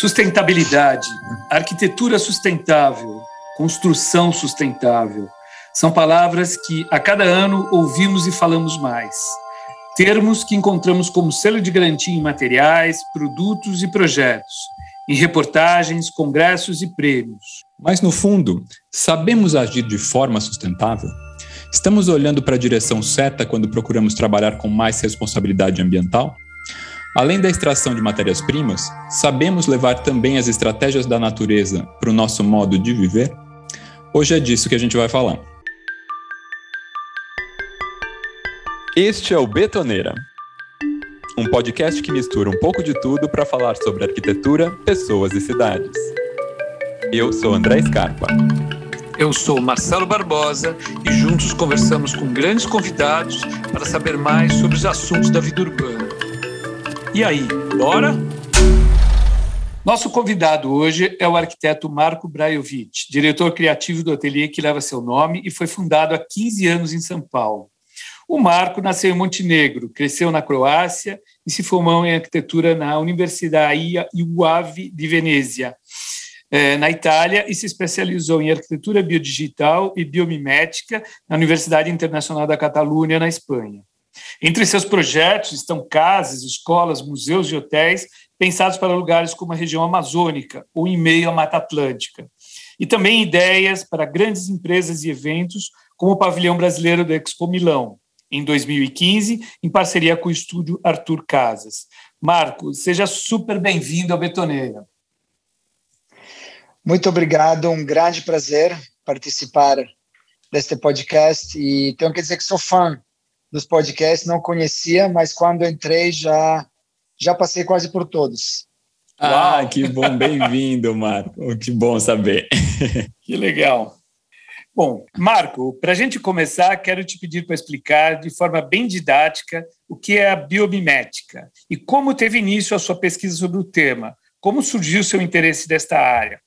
Sustentabilidade, arquitetura sustentável, construção sustentável. São palavras que a cada ano ouvimos e falamos mais. Termos que encontramos como selo de garantia em materiais, produtos e projetos, em reportagens, congressos e prêmios. Mas, no fundo, sabemos agir de forma sustentável? Estamos olhando para a direção certa quando procuramos trabalhar com mais responsabilidade ambiental? Além da extração de matérias-primas, sabemos levar também as estratégias da natureza para o nosso modo de viver? Hoje é disso que a gente vai falar. Este é o Betoneira, um podcast que mistura um pouco de tudo para falar sobre arquitetura, pessoas e cidades. Eu sou André Scarpa. Eu sou Marcelo Barbosa e juntos conversamos com grandes convidados para saber mais sobre os assuntos da vida urbana. E aí, bora? Nosso convidado hoje é o arquiteto Marco Brajovic, diretor criativo do ateliê que leva seu nome e foi fundado há 15 anos em São Paulo. O Marco nasceu em Montenegro, cresceu na Croácia e se formou em arquitetura na Universidade UAV de Venezia, eh, na Itália, e se especializou em arquitetura biodigital e biomimética na Universidade Internacional da Catalunha, na Espanha. Entre seus projetos estão casas, escolas, museus e hotéis pensados para lugares como a região amazônica ou em meio à Mata Atlântica. E também ideias para grandes empresas e eventos, como o pavilhão brasileiro do Expo Milão, em 2015, em parceria com o estúdio Arthur Casas. Marco, seja super bem-vindo ao Betoneira. Muito obrigado, um grande prazer participar deste podcast e tenho que dizer que sou fã dos podcasts, não conhecia, mas quando entrei já já passei quase por todos. Ah, Uau. que bom, bem-vindo, Marco. Que bom saber. Que legal. Bom, Marco, para a gente começar, quero te pedir para explicar de forma bem didática o que é a biomimética e como teve início a sua pesquisa sobre o tema. Como surgiu o seu interesse desta área?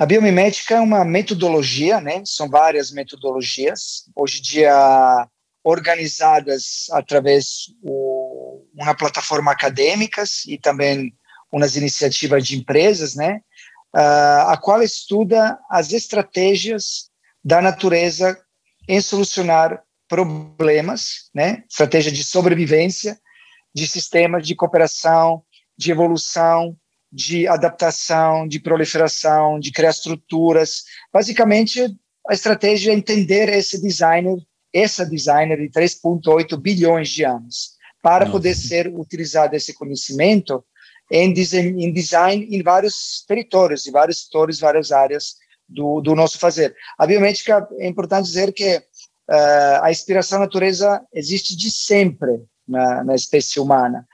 A biomimética é uma metodologia, né? São várias metodologias, hoje em dia organizadas através de uma plataforma acadêmicas e também umas iniciativas de empresas, né? Uh, a qual estuda as estratégias da natureza em solucionar problemas, né? Estratégia de sobrevivência, de sistemas de cooperação, de evolução, de adaptação, de proliferação, de criar estruturas. Basicamente, a estratégia é entender esse designer, essa designer de 3,8 bilhões de anos, para Nossa. poder ser utilizado esse conhecimento em design, em design em vários territórios, em vários setores, várias áreas do, do nosso fazer. A biomédica, é importante dizer que uh, a inspiração natureza existe de sempre na, na espécie humana.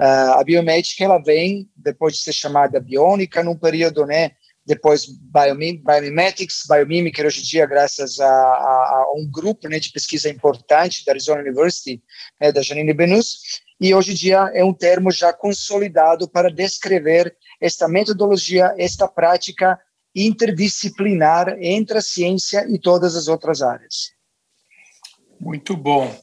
Uh, a biomédica ela vem depois de ser chamada biônica num período, né? Depois biomim, biomimetics, biomimicry hoje em dia graças a, a, a, um grupo né, de pesquisa importante da Arizona University, né, da Janine Benus, e hoje em dia é um termo já consolidado para descrever esta metodologia, esta prática interdisciplinar entre a ciência e todas as outras áreas. Muito bom.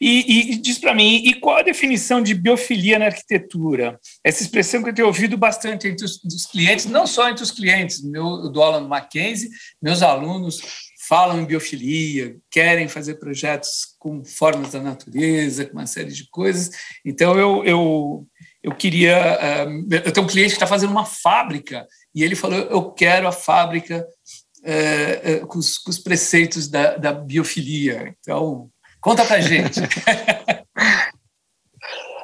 E, e diz para mim, e qual a definição de biofilia na arquitetura? Essa expressão que eu tenho ouvido bastante entre os, os clientes, não só entre os clientes, meu, eu aula no Mackenzie, meus alunos falam em biofilia, querem fazer projetos com formas da natureza, com uma série de coisas. Então, eu, eu, eu queria. Uh, eu tenho um cliente que está fazendo uma fábrica e ele falou: eu quero a fábrica uh, uh, com, os, com, os, preceitos da, da biofilia. Então, Conta para gente.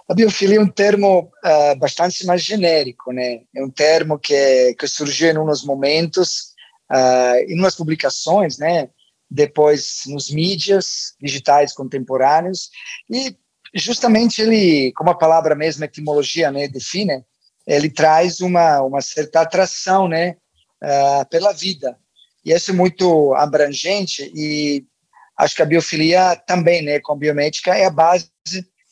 A biofilia é um termo uh, bastante mais genérico, né? É um termo que, que surgiu em uns momentos, uh, em umas publicações, né? Depois nos mídias digitais contemporâneos e justamente ele, como a palavra mesmo, etimologia, né, define, ele traz uma uma certa atração, né, uh, pela vida. E isso é muito abrangente e acho que a biofilia também, né, com a biomédica, é a base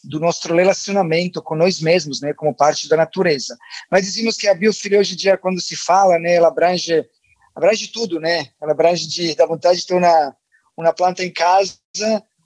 do nosso relacionamento com nós mesmos, né, como parte da natureza. Mas dizemos que a biofilia hoje em dia, quando se fala, né, ela abrange, abrange tudo, né, ela abrange de, da vontade de ter uma, uma planta em casa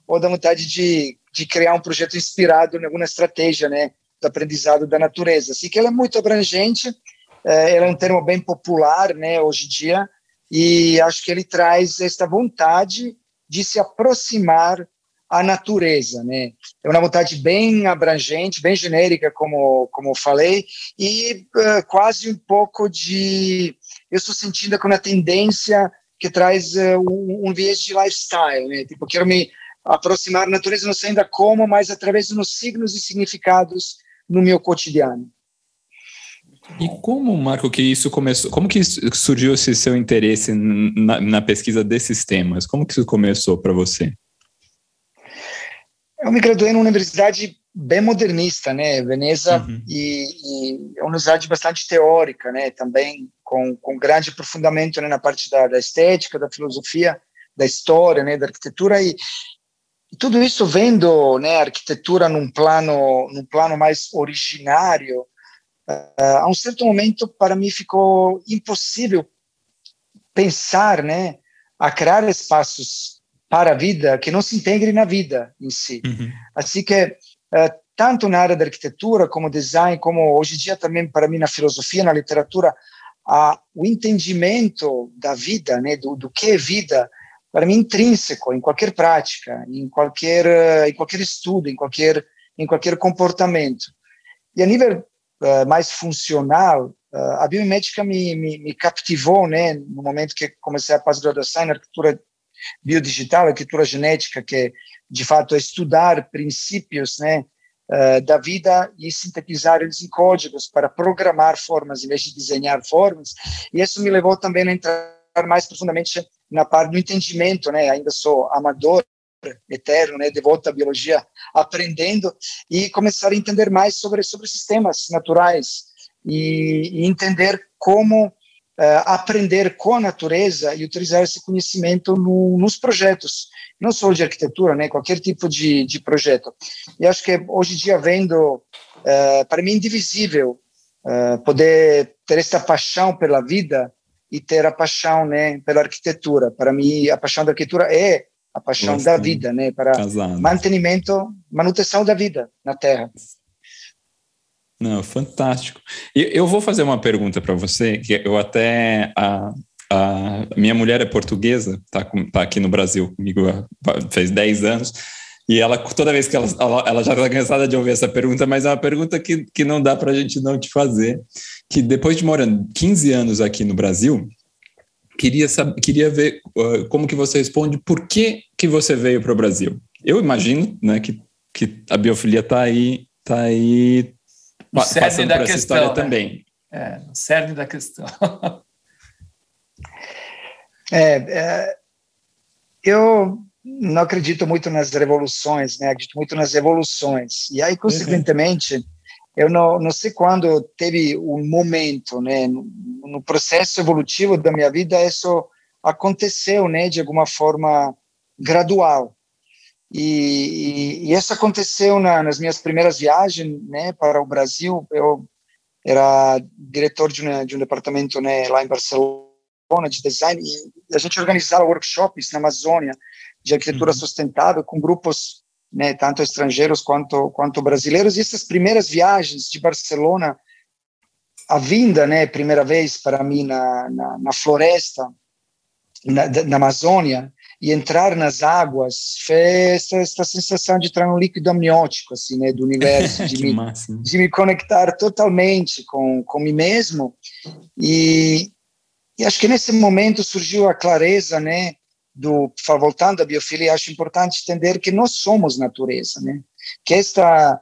ou da vontade de, de criar um projeto inspirado em alguma estratégia, né, do aprendizado da natureza. Assim que ela é muito abrangente, é, ela é um termo bem popular, né, hoje em dia, e acho que ele traz esta vontade de se aproximar à natureza, né? É uma vontade bem abrangente, bem genérica, como como falei, e uh, quase um pouco de eu estou sentindo com uma tendência que traz uh, um, um viés de lifestyle, né? Tipo, quero me aproximar da natureza, não sei ainda como, mas através dos signos e significados no meu cotidiano. E como, Marco, que isso começou? Como que surgiu esse seu interesse na, na pesquisa desses temas? Como que isso começou para você? Eu me graduei numa universidade bem modernista, né, Veneza, uhum. e, e, é uma universidade bastante teórica, né, também com, com grande aprofundamento né, na parte da, da estética, da filosofia, da história, né, da arquitetura e, e tudo isso vendo, né, a arquitetura num plano, num plano mais originário, uh, a um certo momento para mim ficou impossível pensar, né, a criar espaços para a vida que não se integrem na vida em si. Uhum. Assim que uh, tanto na área da arquitetura como design, como hoje em dia também para mim na filosofia, na literatura, uh, o entendimento da vida, né, do, do que é vida, para mim intrínseco em qualquer prática, em qualquer em qualquer estudo, em qualquer em qualquer comportamento. E a nível uh, mais funcional, uh, a biomimética me, me, me, captivou, né, no momento que comecei a pós-graduação em arquitetura biodigital, arquitetura genética, que de fato é estudar princípios, né, uh, da vida e sintetizar eles em códigos para programar formas em vez de desenhar formas. E isso me levou também a entrar mais profundamente na parte do entendimento, né? Ainda sou amador eterno, né, de volta à biologia, aprendendo e começar a entender mais sobre sobre sistemas naturais e, e entender como uh, aprender com a natureza e utilizar esse conhecimento no, nos projetos, não só de arquitetura, né, qualquer tipo de, de projeto. E acho que hoje em dia vendo, uh, para mim, indivisível uh, poder ter esta paixão pela vida e ter a paixão, né, pela arquitetura. Para mim, a paixão da arquitetura é a paixão Nossa, da vida, né, para casado. mantenimento, manutenção da vida na Terra. Não, fantástico. E eu vou fazer uma pergunta para você, que eu até a, a minha mulher é portuguesa, tá, tá aqui no Brasil comigo fez 10 anos. E ela, toda vez que ela, ela, ela já está cansada de ouvir essa pergunta, mas é uma pergunta que, que não dá para a gente não te fazer. Que depois de morando 15 anos aqui no Brasil, queria saber, queria ver uh, como que você responde por que que você veio para o Brasil. Eu imagino, né, que, que a biofilia está aí, tá aí o passando por essa questão, história né? também. É, o cerne da questão. é, é, eu não acredito muito nas revoluções, né? Acredito muito nas evoluções. E aí, uhum. consequentemente, uhum. Eu não, não sei quando teve um momento, né? No, no, processo evolutivo da minha vida, isso aconteceu, né? De alguma forma gradual. E, e, e isso aconteceu na, nas minhas primeiras viagens, né? Para o Brasil, eu era diretor de, uma, de um departamento, né? Lá em Barcelona de design e a gente organizava workshops na Amazônia de arquitetura uhum. sustentável com grupos, né, tanto estrangeiros quanto quanto brasileiros. E essas primeiras viagens de Barcelona, a vinda, né, primeira vez para mim na, na, na floresta, na, na, Amazônia, e entrar nas águas, fez essa, sensação de entrar no líquido amniótico, assim, né, do universo, de, me, de me conectar totalmente com, com mim mesmo. E, e acho que nesse momento surgiu a clareza, né, do voltando à biofilia, acho importante entender que nós somos natureza, né? Que esta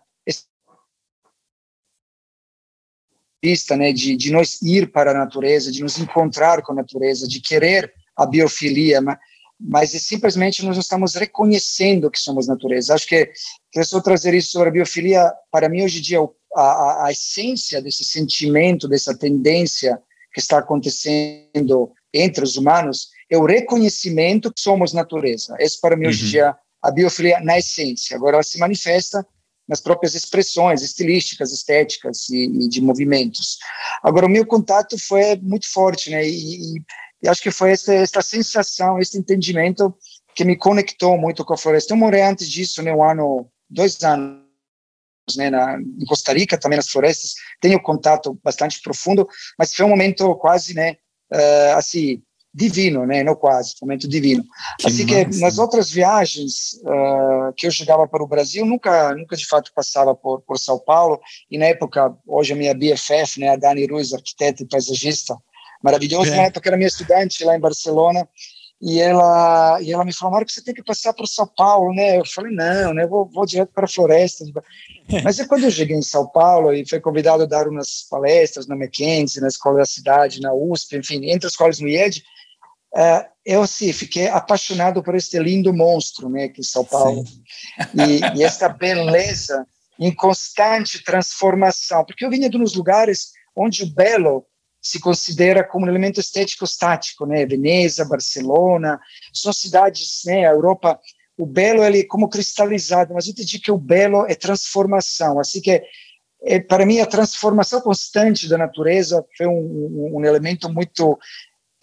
vista, né, de, de nós ir para a natureza, de nos encontrar com a natureza, de querer a biofilia, mas, mas é simplesmente nós estamos reconhecendo que somos natureza. Acho que quero trazer isso sobre a biofilia, para mim hoje em dia a, a, a essência desse sentimento, dessa tendência que está acontecendo entre os humanos é o reconhecimento que somos natureza. Esse, para mim, uhum. hoje em dia, a biofilia na essência. Agora, ela se manifesta nas próprias expressões estilísticas, estéticas e, e de movimentos. Agora, o meu contato foi muito forte, né? E, e acho que foi essa, essa sensação, esse entendimento que me conectou muito com a floresta. Eu morei antes disso, né, um ano, dois anos né, na, em Costa Rica, também nas florestas, tenho contato bastante profundo, mas foi um momento quase, né, uh, assim, divino, né, não quase, momento divino. Que assim massa. que nas outras viagens uh, que eu chegava para o Brasil, nunca, nunca de fato passava por, por São Paulo, e na época, hoje a minha BFF, né, a Dani Ruiz, arquiteta e paisagista, maravilhosa, é. na época era minha estudante lá em Barcelona, e ela e ela me falou, Marco, você tem que passar para São Paulo, né? Eu falei, não, né? Vou, vou direto para a floresta. Mas é quando eu cheguei em São Paulo e fui convidado a dar umas palestras na Mackenzie, na Escola da Cidade, na USP, enfim, entre as quais no IED, uh, eu assim, fiquei apaixonado por este lindo monstro, né, que é São Paulo. E, e esta beleza em constante transformação, porque eu vinha de uns lugares onde o belo se considera como um elemento estético estático, né? Veneza, Barcelona, são cidades, né? A Europa, o belo ele é como cristalizado, mas eu te digo que o belo é transformação, assim que é, para mim a transformação constante da natureza foi um, um, um elemento muito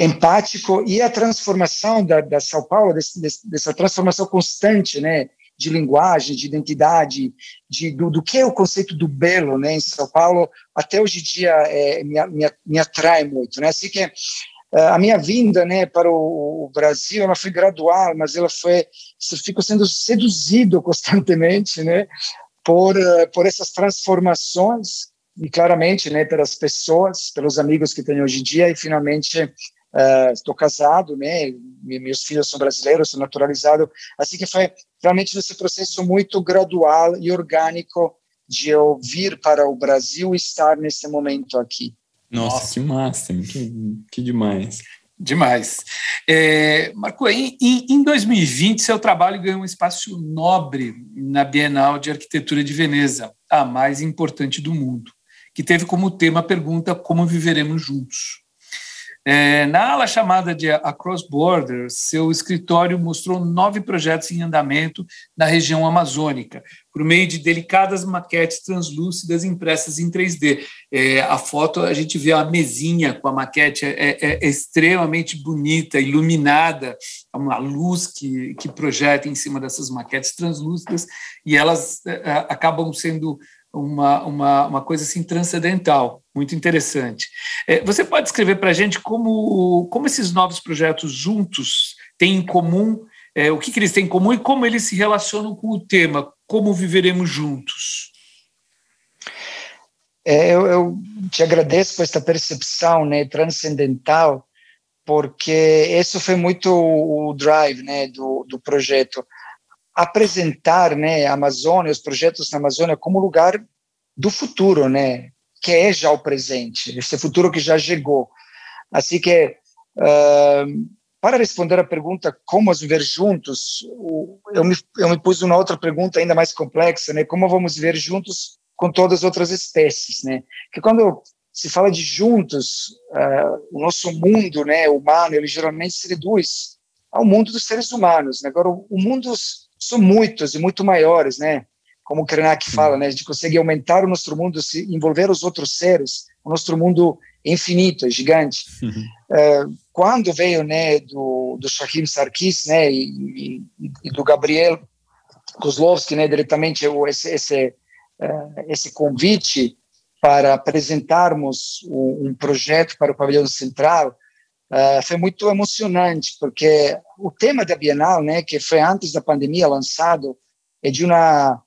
empático e a transformação da, da São Paulo, desse, dessa transformação constante, né? de linguagem, de identidade, de, do, do que é o conceito do belo né, em São Paulo, até hoje em dia é, me, me, me atrai muito. Né? Assim que é, a minha vinda né, para o, Brasil ela foi gradual, mas ela foi, fico sendo seduzido constantemente né, por, por essas transformações e claramente né, pelas pessoas, pelos amigos que tenho hoje em dia e finalmente Uh, estou casado, né? Meus filhos são brasileiros, sou naturalizado. Assim que foi realmente nesse processo muito gradual e orgânico de eu vir para o Brasil e estar nesse momento aqui. Nossa, Nossa. que massa, que, que demais. Demais. É, Marco, em, em 2020, seu trabalho ganhou um espaço nobre na Bienal de Arquitetura de Veneza, a mais importante do mundo, que teve como tema a pergunta Como viveremos juntos? É, na ala chamada de Across Borders, seu escritório mostrou nove projetos em andamento na região amazônica, por meio de delicadas maquetes translúcidas impressas em 3D. É, a foto, a gente vê a mesinha com a maquete, é, é, é extremamente bonita, iluminada, é uma luz que, que projeta em cima dessas maquetes translúcidas, e elas é, acabam sendo uma, uma, uma coisa assim transcendental, muito interessante. É, você pode escrever para a gente como, como esses novos projetos juntos têm em comum, é, o que, que eles têm em comum e como eles se relacionam com o tema, como viveremos juntos? É, eu, eu, te agradeço por esta percepção né, transcendental, porque isso foi muito o drive né, do, do projeto apresentar né, a Amazônia, os projetos na Amazônia, como lugar do futuro, né, que é já o presente, esse futuro que já chegou. Assim que, uh, para responder a pergunta como viver juntos, eu me, eu me pus uma outra pergunta ainda mais complexa, né, como vamos viver juntos com todas as outras espécies, né, que quando se fala de juntos, uh, o nosso mundo, né, humano, ele geralmente se reduz ao mundo dos seres humanos. Né? Agora, o, o mundo são muitos e muito maiores, né? Como o Krenak fala, né? A gente consegue aumentar o nosso mundo, se envolver os outros seres, o nosso mundo é infinito, é gigante. Uhum. Uh, quando veio, né, do, do Shahim Sarkis, né, e, e, e do Gabriel Kozlovski, né, diretamente esse, esse, uh, esse convite para apresentarmos um, um projeto para o pavilhão central, Uh, foi muito emocionante, porque o tema da Bienal, né, que foi antes da pandemia lançado, é de uma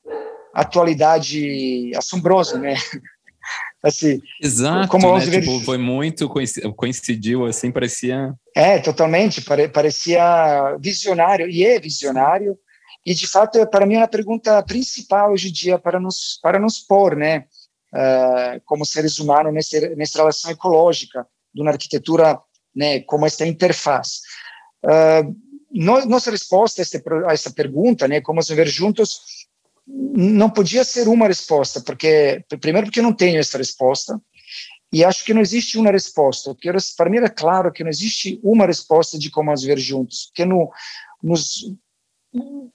atualidade assombrosa, né? assim, Exato, como né? tipo, foi muito coincidiu, assim, parecia... É, totalmente, pare, parecia visionário, e é visionário, e de fato, para mim, é uma pergunta principal hoje em dia para nos, para nos pôr, né, uh, como seres humanos nessa, nessa relação ecológica, de uma arquitetura né, como esta interface. Uh, nossa resposta a, este, a essa pergunta, né, como viver juntos, não podia ser uma resposta, porque primeiro porque eu não tenho essa resposta e acho que não existe uma resposta. Porque para mim era claro que não existe uma resposta de como viver juntos, porque no nos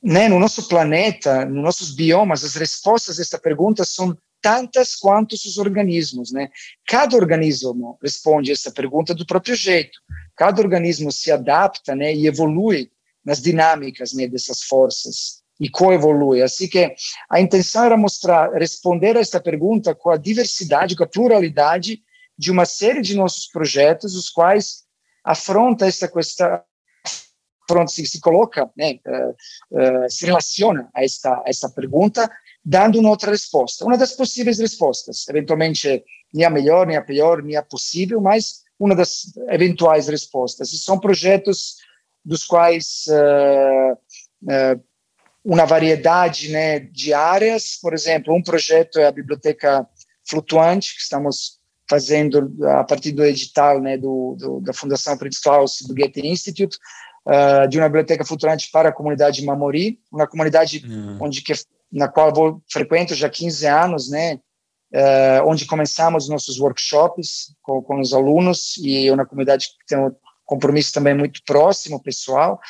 né, no nosso planeta, nos nossos biomas, as respostas a esta pergunta são tantas quanto os organismos, né? Cada organismo responde essa pergunta do próprio jeito. Cada organismo se adapta, né, e evolui nas dinâmicas, né, dessas forças e coevolui. Assim que a intenção era mostrar, responder a esta pergunta com a diversidade, com a pluralidade de uma série de nossos projetos, os quais afronta esta questão, afronta, se, se coloca, né, uh, uh, se relaciona a esta, a esta pergunta, dando uma outra resposta. Uma das possíveis respostas, eventualmente nem a melhor, nem a pior, nem a possível, mas uma das eventuais respostas. E são projetos dos quais uh, uma variedade né, de áreas, por exemplo, um projeto é a biblioteca flutuante, que estamos fazendo a partir do edital né, do, do da Fundação Prince Claus do Goethe Institute, uh, de uma biblioteca flutuante para a comunidade Mamori, uma comunidade uhum. onde que, na qual eu vou, frequento já 15 anos, né, uh, onde começamos nossos workshops com, com os alunos, e é uma comunidade que tem um compromisso também muito próximo, pessoal,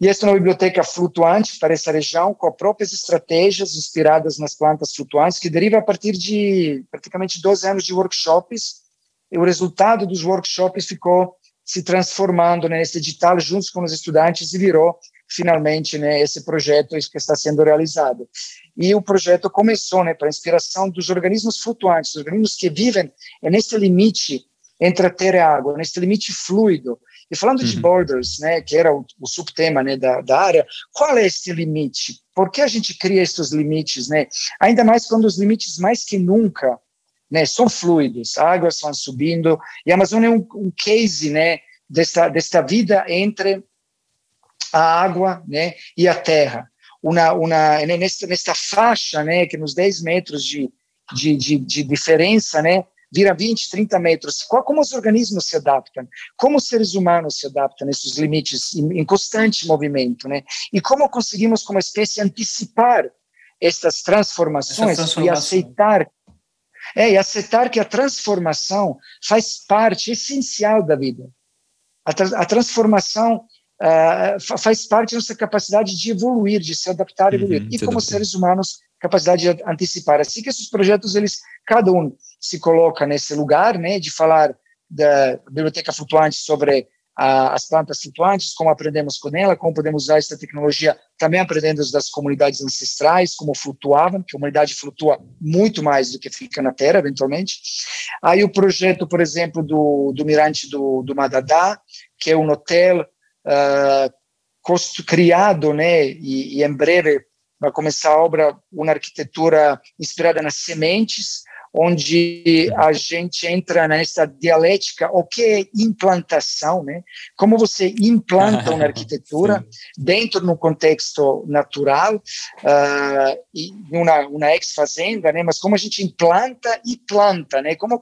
e esta é uma biblioteca flutuante para essa região, com próprias estratégias inspiradas nas plantas flutuantes, que deriva a partir de praticamente 12 anos de workshops. E o resultado dos workshops ficou se transformando né, nesse edital junto com os estudantes e virou finalmente né, esse projeto que está sendo realizado. E o projeto começou né, para inspiração dos organismos flutuantes, os organismos que vivem nesse limite entre a terra e a água, nesse limite fluido, e falando uhum. de borders, né, que era o, o subtema né, da, da, área, qual é esse limite? Por que a gente cria esses limites? Né? Ainda mais quando os limites, mais que nunca, né, são fluidos, águas vão subindo, e a Amazônia é um, um case né, desta, desta vida entre a água né, e a terra. Uma, uma, nesta, nesta faixa, né, que nos 10 metros de, de, de, de diferença, né, vira 20, 30 metros. Qual, como os organismos se adaptam? Como os seres humanos se adaptam nesses limites em, em constante movimento, né? E como conseguimos, como espécie, antecipar estas transformações e aceitar é, e aceitar que a transformação faz parte essencial da vida. A, tra a transformação uh, faz parte da nossa capacidade de evoluir, de se adaptar e evoluir. Uhum, e como seres humanos, capacidade de antecipar. Assim que esses projetos, eles, cada um se coloca nesse lugar, né, de falar da biblioteca flutuante sobre a, as plantas flutuantes, como aprendemos com ela, como podemos usar essa tecnologia, também aprendendo das comunidades ancestrais, como flutuavam, que a humanidade flutua muito mais do que fica na Terra, eventualmente. Aí o projeto, por exemplo, do, do Mirante do, do Madadá, que é um hotel uh, criado, né, e, e em breve vai começar a obra, uma arquitetura inspirada nas sementes, onde a gente entra nessa dialética, o que é implantação, né? Como você implanta uma arquitetura dentro de um contexto natural, uh, e uma, uma ex-fazenda, né? Mas como a gente implanta e planta, né? Como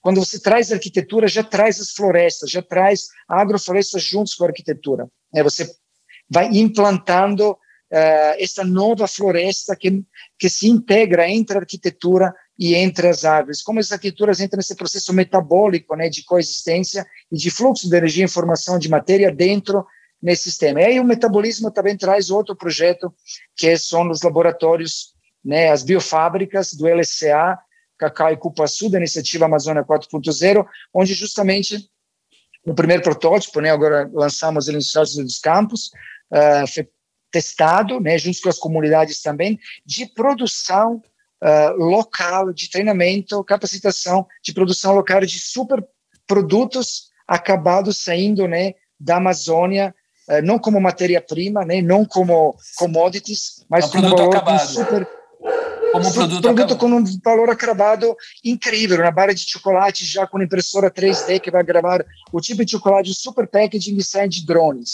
quando você traz arquitetura, já traz as florestas, já traz a agrofloresta juntos com a arquitetura. Né? Você vai implantando uh, essa nova floresta que, que se integra entre a arquitetura e entre as árvores, como as arquiteturas entram nesse processo metabólico né, de coexistência e de fluxo de energia, informação, de matéria dentro nesse sistema. E aí o metabolismo também traz outro projeto, que são os laboratórios, né, as biofábricas do LCA, Cacau e Cupuaçu, da iniciativa Amazônia 4.0, onde justamente o primeiro protótipo, né, agora lançamos ele nos Estados Unidos Campos, uh, foi testado, né, junto com as comunidades também, de produção uh, local de treinamento, capacitação de produção local de super produtos acabados saindo né, da Amazônia, uh, não como matéria-prima, né, não como commodities, mas é um como valor acabado. super como um produto, produto com um valor acabado incrível, uma barra de chocolate já com impressora 3D que vai gravar o tipo de chocolate super packaging e sai de drones.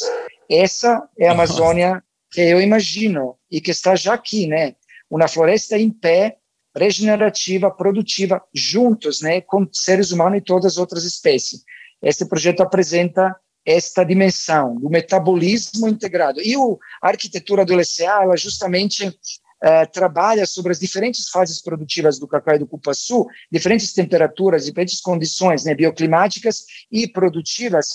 Essa é a Amazônia que eu imagino e que está já aqui, né? Uma floresta em pé, regenerativa, produtiva, juntos, né, com seres humanos e todas as outras espécies. Este projeto apresenta esta dimensão do metabolismo integrado. E o, a arquitetura do LCA, ela justamente uh, trabalha sobre as diferentes fases produtivas do cacau e do cupuaçu, diferentes temperaturas, diferentes condições né, bioclimáticas e produtivas,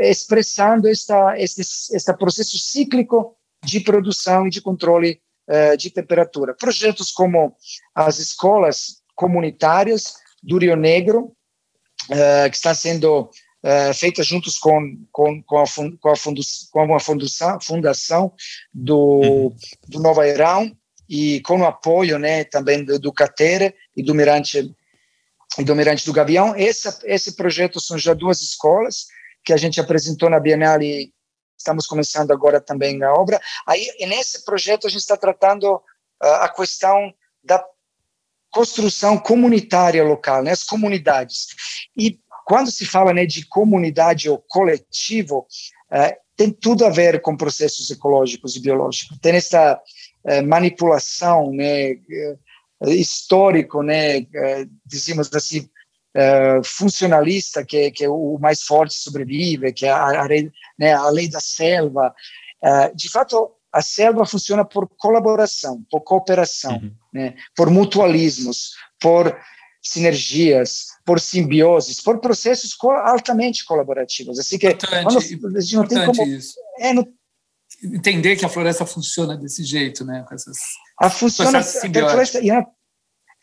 expressando esta, este, este processo cíclico de produção e de controle uh, de temperatura. Projetos como as escolas comunitárias do Rio Negro, uh, que estão sendo uh, feita juntos com, com, com, a, com, a fundu, com a fundação, fundação do, uhum. do Nova Irão e com o apoio né, também do, do Catera e do Mirante e do Mirante do Gavião. Esse, esse projeto são já duas escolas que a gente apresentou na Bienale estamos começando agora também a obra. Aí, nesse projeto, a gente está tratando uh, a questão da construção comunitária local, né, as comunidades. E quando se fala né, de comunidade ou coletivo, uh, tem tudo a ver com processos ecológicos e biológicos. Tem essa uh, manipulação né, eh, histórico, né, dizemos assim, uh, funcionalista, que, que é o mais forte sobrevive, que é a, a, né, a lei da selva. Uh, de fato, a selva funciona por colaboração, por cooperação, uhum. né, por mutualismos, por sinergias, por simbioses, por processos altamente colaborativos. Assim que importante, quando, a gente não tem como é, no, entender que a floresta funciona desse jeito, né? Com essas, a funciona, a floresta, e a,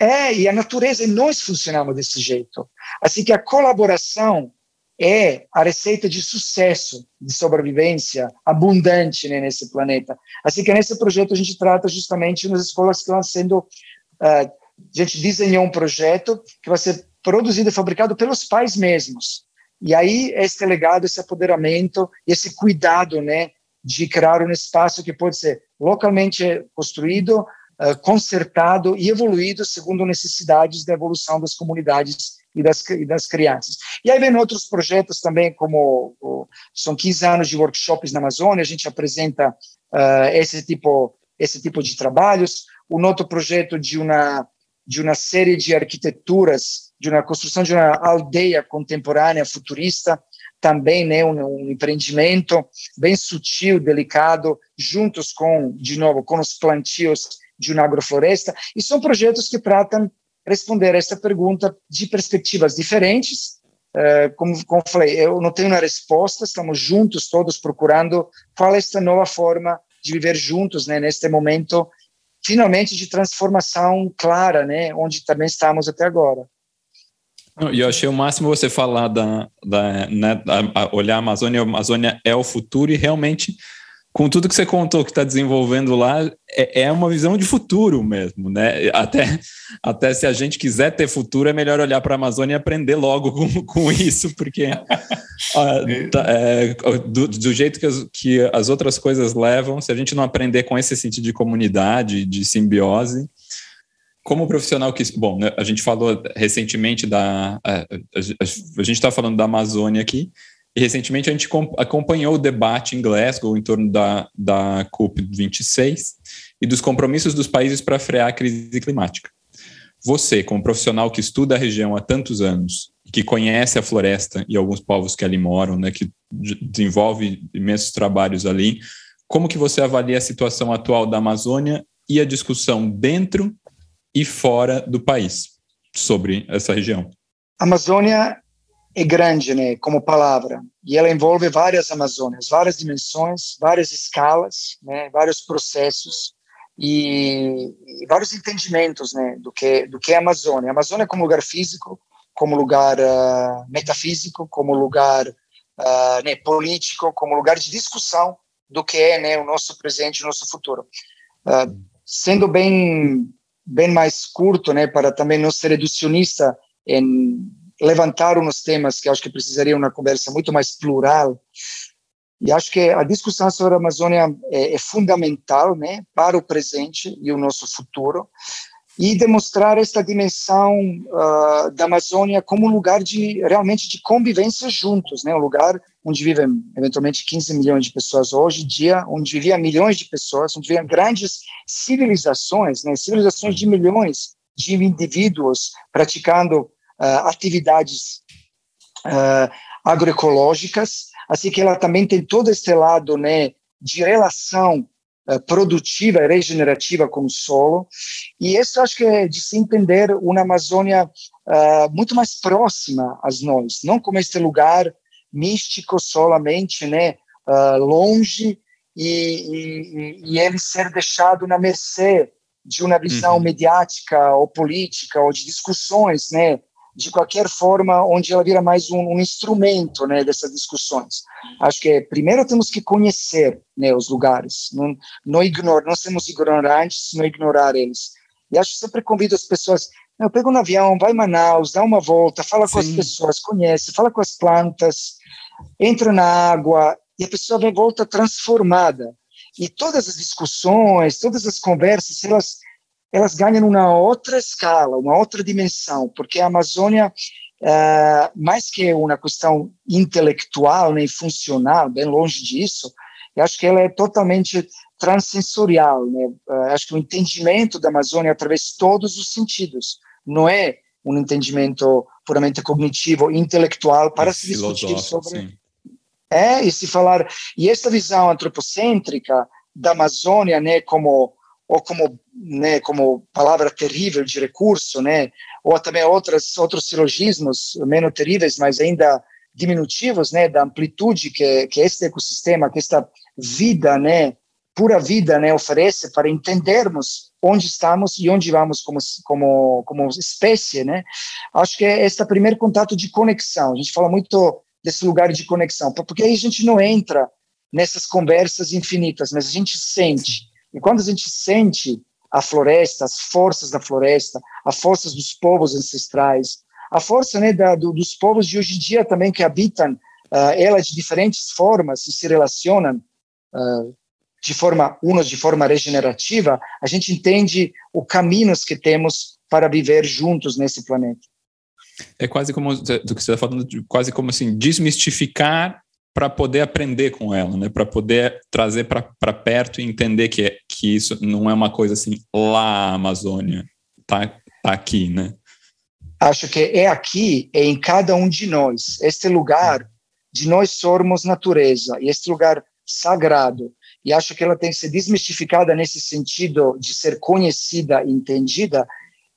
é, e a natureza e nós funcionamos desse jeito. Assim que a colaboração é a receita de sucesso, de sobrevivência abundante né, nesse planeta. Assim que nesse projeto a gente trata justamente nas escolas que estão sendo. Uh, a gente desenhou um projeto que vai ser produzido e fabricado pelos pais mesmos. E aí, esse legado, esse apoderamento, esse cuidado né, de criar um espaço que pode ser localmente construído, consertado e evoluído segundo necessidades da evolução das comunidades e das, e das crianças. E aí vem outros projetos também, como o, são 15 anos de workshops na Amazônia, a gente apresenta uh, esse tipo esse tipo de trabalhos. Um outro projeto de uma de uma série de arquiteturas, de uma construção de uma aldeia contemporânea futurista, também né, um, um, empreendimento bem sutil, delicado, juntos com, de novo, com os plantios de uma agrofloresta, e são projetos que tratam responder essa pergunta de perspectivas diferentes. Uh, como, como falei, eu não tenho uma resposta, estamos juntos todos procurando qual é esta nova forma de viver juntos, né, neste momento, finalmente, de transformação clara, né, onde também estamos até agora. E eu achei o máximo você falar da, da, né, da, olhar a Amazônia, a Amazônia é o futuro e realmente com tudo que você contou que está desenvolvendo lá, é, é, uma visão de futuro mesmo, né? Até, até se a gente quiser ter futuro, é melhor olhar para a Amazônia e aprender logo com, com isso, porque tá, é, do, do, jeito que as, que as outras coisas levam, se a gente não aprender com esse sentido de comunidade, de simbiose, como profissional que. Bom, né, a gente falou recentemente da. A, a, a gente está falando da Amazônia aqui, e recentemente a gente acompanhou o debate em Glasgow em torno da, da COP26 e dos compromissos dos países para frear a crise climática. Você, como profissional que estuda a região há tantos anos, que conhece a floresta e alguns povos que ali moram, né, que desenvolve imensos trabalhos ali, como que você avalia a situação atual da Amazônia e a discussão dentro e fora do país sobre essa região? A Amazônia é grande, né, como palavra, e ela envolve várias Amazônias, várias dimensões, várias escalas, né, vários processos e, e, vários entendimentos, né, do que do que é a Amazônia. A Amazônia como lugar físico, como lugar uh, metafísico, como lugar uh, né, político, como lugar de discussão do que é, né, o nosso presente, o nosso futuro. Uh, sendo bem bem mais curto, né, para também não ser reducionista em levantaram uns temas que acho que precisariam uma conversa muito mais plural. E acho que a discussão sobre a Amazônia é, é fundamental né, para o presente e o nosso futuro e demonstrar esta dimensão uh, da Amazônia como um lugar de realmente de convivência juntos, né? Um lugar onde vivem eventualmente 15 milhões de pessoas hoje em dia, onde viviam milhões de pessoas, onde viviam grandes civilizações, né? Civilizações de milhões de indivíduos praticando uh, atividades uh, agroecológicas, assim que ela também tem todo esse lado né, de relação uh, produtiva e regenerativa com o solo, e isso acho que é de se entender uma Amazônia muito mais próxima a nós, não como este lugar místico solamente, né, longe, e, e, e ele ser deixado na mercê de uma visão uhum. mediática ou política ou de discussões, né, de qualquer forma, onde ela vira mais um, um instrumento né, dessas discussões. Acho que primeiro temos que conhecer né, os lugares, não, não ignorar, não sermos ignorantes, não ignorar eles. E acho que sempre convido as pessoas, eu pego um avião, vai em Manaus, dá uma volta, fala Sim. com as pessoas, conhece, fala com as plantas, entra na água, e a pessoa vem volta transformada. E todas as discussões, todas as conversas, elas elas ganham uma outra escala, uma outra dimensão, porque a Amazônia, uh, mais que uma questão intelectual nem funcional, bem longe disso, eu acho que ela é totalmente transsensorial, né? Uh, acho que o entendimento da Amazônia através de todos os sentidos, não é um entendimento puramente cognitivo, intelectual para é se discutir sobre sim. é e se falar e essa visão antropocêntrica da Amazônia, né, como ou como, né, como palavra terrível de recurso, né, ou também outras, outros silogismos menos terríveis, mas ainda diminutivos, né, da amplitude que, que este ecossistema, que esta vida, né, pura vida, né, oferece para entendermos onde estamos e onde vamos como como como espécie, né? Acho que é este primeiro contato de conexão. A gente fala muito desse lugar de conexão, porque aí a gente não entra nessas conversas infinitas, mas a gente sente e quando a gente sente a floresta, as forças da floresta, as forças dos povos ancestrais, a força né, da, do, dos povos de hoje em dia também que habitam uh, ela de diferentes formas e se relacionam uh, de forma unos de forma regenerativa, a gente entende os caminhos que temos para viver juntos nesse planeta. É quase como do que você está falando, quase como assim desmistificar para poder aprender com ela, né? Para poder trazer para perto e entender que, é, que isso não é uma coisa assim lá Amazônia, tá, tá aqui, né? Acho que é aqui, é em cada um de nós. Este lugar de nós somos natureza e este lugar sagrado. E acho que ela tem que ser desmistificada nesse sentido de ser conhecida, entendida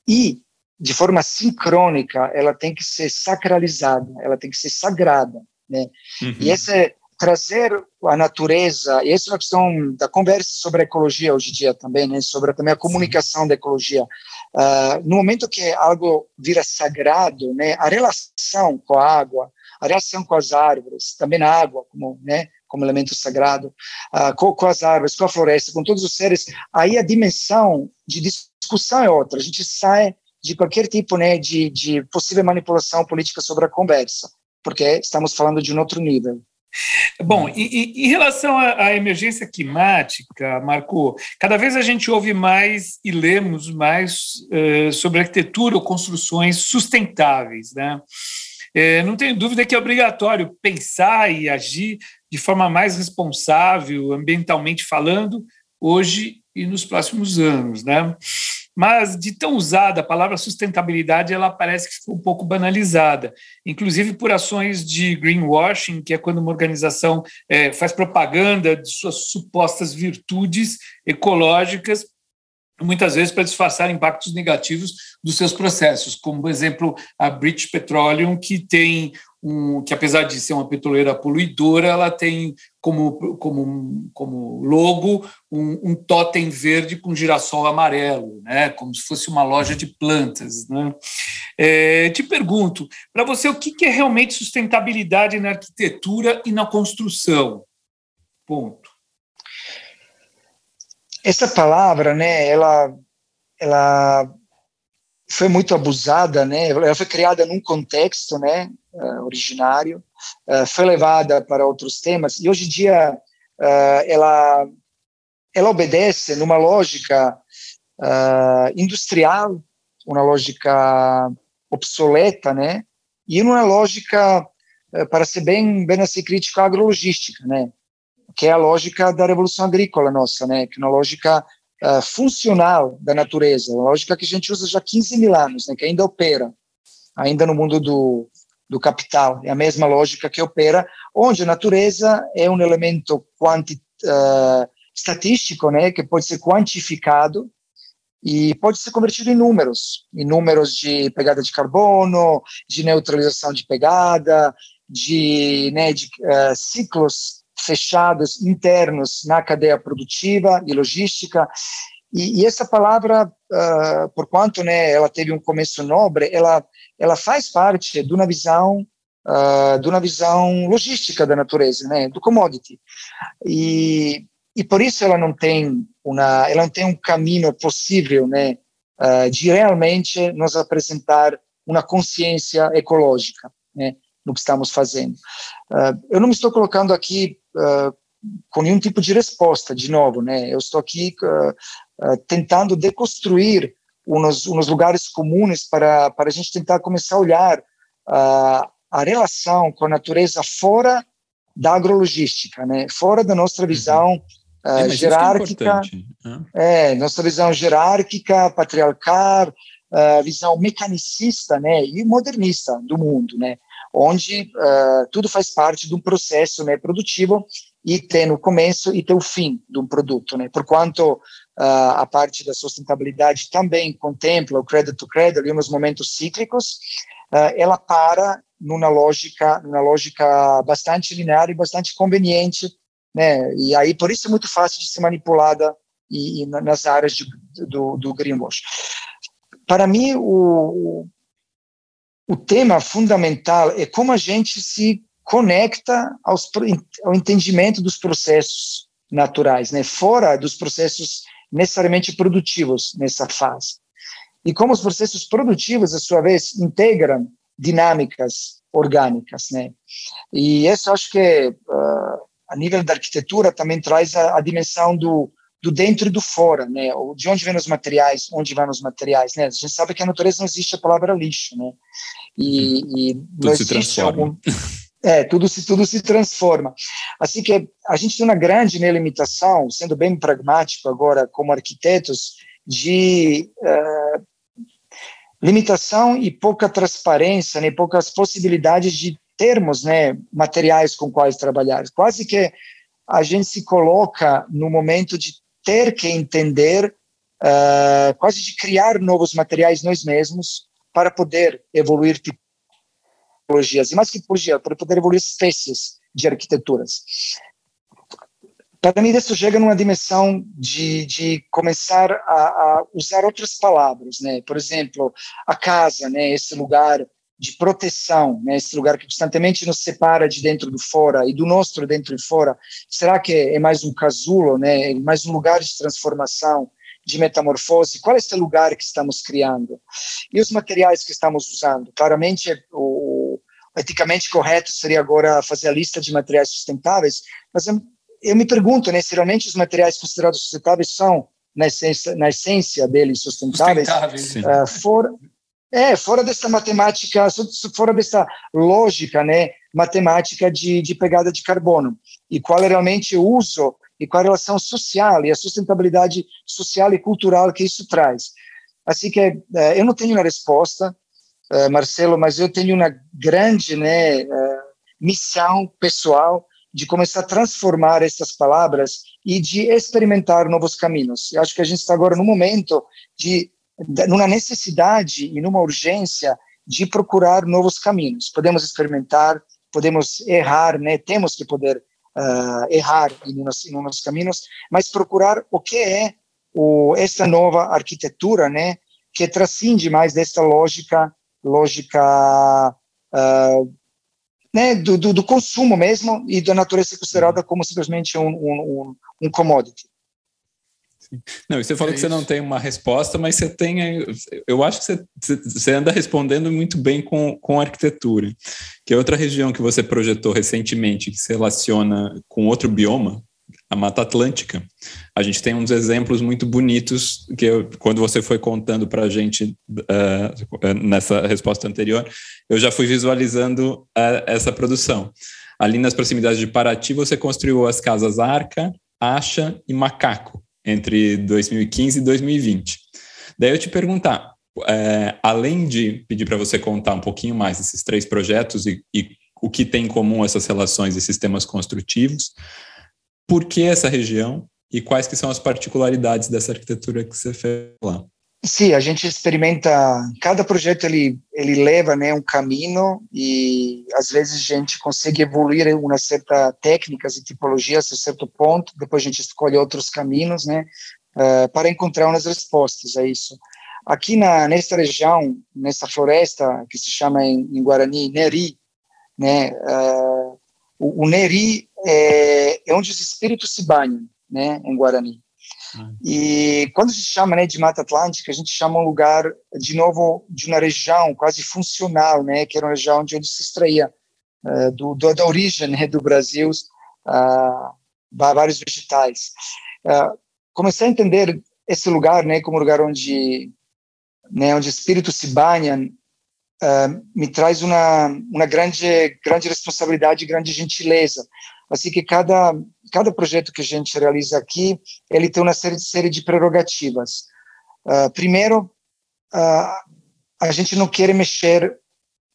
e de forma sincrônica, ela tem que ser sacralizada, ela tem que ser sagrada. Né? Uhum. E esse trazer a natureza, e essa é uma questão da conversa sobre a ecologia hoje em dia também, né? sobre também a comunicação Sim. da ecologia. Uh, no momento que algo vira sagrado, né? a relação com a água, a relação com as árvores, também a água como, né? como elemento sagrado, uh, com, com, as árvores, com a floresta, com todos os seres, aí a dimensão de discussão é outra. A gente sai de qualquer tipo né, de, de possível manipulação política sobre a conversa porque estamos falando de um outro nível. Bom, e, e, em relação à, à, emergência climática, Marco, cada vez a gente ouve mais e lemos mais uh, sobre arquitetura ou construções sustentáveis, né? É, não tenho dúvida que é obrigatório pensar e agir de forma mais responsável, ambientalmente falando, hoje e nos próximos anos, né? Mas de tão usada, a palavra sustentabilidade ela parece que ficou um pouco banalizada, inclusive por ações de greenwashing, que é quando uma organização é, faz propaganda de suas supostas virtudes ecológicas, muitas vezes para disfarçar impactos negativos dos seus processos, como, por exemplo, a British Petroleum, que tem um, que apesar de ser uma petroleira poluidora, ela tem como, como, como logo um, um totem verde com girassol amarelo, né? como se fosse uma loja de plantas. Né? É, te pergunto, para você, o que, que é realmente sustentabilidade na arquitetura e na construção? Ponto. Essa palavra, né, ela, ela foi muito abusada, né? Ela foi criada num contexto, né, uh, originário, uh, foi levada para outros temas e hoje em dia uh, ela ela obedece numa lógica industrial, uma lógica obsoleta, né? E numa lógica para ser bem bem assim crítico agrologística, né? Que é a lógica da revolução agrícola nossa, né? Que é uma lógica uh, funcional da natureza, lógica que a gente usa já há 15 mil anos, né, que ainda opera, ainda no mundo do, do capital. É a mesma lógica que opera, onde a natureza é um elemento uh, estatístico, né, que pode ser quantificado e pode ser convertido em números, em números de pegada de carbono, de neutralização de pegada, de, né, de uh, ciclos fechados internos na cadeia produtiva e logística. E, e essa palavra, uh, por quanto né, ela teve um começo nobre, ela, ela faz parte de uma visão uh, de uma visão logística da natureza, né, do commodity. E, e por isso ela não tem uma, ela não tem um caminho possível, né, uh, de realmente nos apresentar uma consciência ecológica, né, no que estamos fazendo. Uh, eu não me estou colocando aqui uh, com nenhum tipo de resposta, de novo, né? Eu estou aqui tentando deconstruir uns, uns lugares comuns para para a gente tentar começar a olhar a relação com a natureza fora da agrologística, né? Fora da nossa uhum. visão é, uh, jerárquica, é, é, nossa visão jerárquica, patriarcal, uh, visão mecanicista, né, e modernista do mundo, né, onde uh, tudo faz parte de um processo, né, produtivo e tem o começo e tem o fim de um produto, né, por quanto uh, a parte da sustentabilidade também contempla o credit to credit e uns momentos cíclicos, ela para numa lógica, numa lógica bastante linear e bastante conveniente né? E aí por isso é muito fácil de ser manipulada e, e nas áreas de, do, do greenwash. Para mim o, o tema fundamental é como a gente se conecta aos, ao entendimento dos processos naturais, né? Fora dos processos necessariamente produtivos nessa fase. E como os processos produtivos, a sua vez, integram dinâmicas orgânicas, né? E isso acho que uh, a nível da arquitetura, também traz a, a dimensão do, do dentro e do fora, né? De onde vêm os materiais, onde vão os materiais, né? A gente sabe que a natureza não existe a palavra lixo, né? E, e tudo se transforma. Algum, é, tudo se tudo se transforma. Assim que a gente tem uma grande né, limitação, sendo bem pragmático agora como arquitetos, de uh, limitação e pouca transparência, né, poucas possibilidades de termos né, materiais com quais trabalhar. Quase que a gente se coloca no momento de ter que entender, uh, quase de criar novos materiais nós mesmos para poder evoluir tipologias, e mais que tipologia, para poder evoluir espécies de arquiteturas. Para mim, isso chega numa dimensão de, de começar a, a usar outras palavras, né? Por exemplo, a casa, né? Esse lugar de proteção, né, esse lugar que constantemente nos separa de dentro do fora e do nosso dentro e fora, será que é mais um casulo, né, mais um lugar de transformação, de metamorfose? Qual é esse lugar que estamos criando? E os materiais que estamos usando? Claramente, o eticamente correto seria agora fazer a lista de materiais sustentáveis, mas eu, eu me pergunto, né, se realmente os materiais considerados sustentáveis são, na essência, na essência deles, sustentáveis, sustentáveis uh, for, é, fora dessa matemática, fora dessa lógica, né, matemática de, de pegada de carbono. E qual é realmente o uso e qual a relação social e a sustentabilidade social e cultural que isso traz. Assim que é, eu não tenho uma resposta, é, Marcelo, mas eu tenho uma grande né, é, missão pessoal de começar a transformar essas palavras e de experimentar novos caminhos. Eu acho que a gente está agora no momento de numa necessidade e numa urgência de procurar novos caminhos. Podemos experimentar, podemos errar, né? Temos que poder uh, errar em nos, caminhos, mas procurar o que é o, essa nova arquitetura, né? Que transcende mais dessa lógica, lógica uh, né, do, do, do, consumo mesmo e da natureza considerada como simplesmente um, um, um commodity. Não, você falou é que você não tem uma resposta, mas você tem. Eu acho que você, você anda respondendo muito bem com, com arquitetura, que é outra região que você projetou recentemente, que se relaciona com outro bioma, a Mata Atlântica. A gente tem uns exemplos muito bonitos que eu, quando você foi contando para a gente uh, nessa resposta anterior, eu já fui visualizando uh, essa produção. Ali nas proximidades de Paraty, você construiu as casas Arca, Acha e Macaco entre 2015 e 2020. Daí eu te perguntar, é, além de pedir para você contar um pouquinho mais desses três projetos e, e, o que tem em comum essas relações e sistemas construtivos, por que essa região e quais que são as particularidades dessa arquitetura que você fez lá? Sim, a gente experimenta, cada projeto ele, ele leva né, um caminho e às vezes a gente consegue evoluir uma certa técnicas e tipologias a certo ponto, depois a gente escolhe outros caminhos, né, uh, para encontrar umas respostas a isso. Aqui na nesta região, nessa floresta que se chama em, em Guarani Neri, né, uh, o, o, Neri é, é, onde os espíritos se banham, né, em Guarani. Hum. E quando se chama né, de Mata Atlântica, a gente chama um lugar, de novo, de uma região quase funcional, né, que era uma região onde se extraía uh, do, do, da origem né, do Brasil uh, vários vegetais. Uh, comecei a entender esse lugar né, como lugar onde, né, onde espíritos se banham, uh, me traz uma, uma grande, grande responsabilidade, grande gentileza. Assim que cada, cada projeto que a gente realiza aqui, ele tem uma série, série de prerrogativas. Uh, primeiro, uh, a gente não quer mexer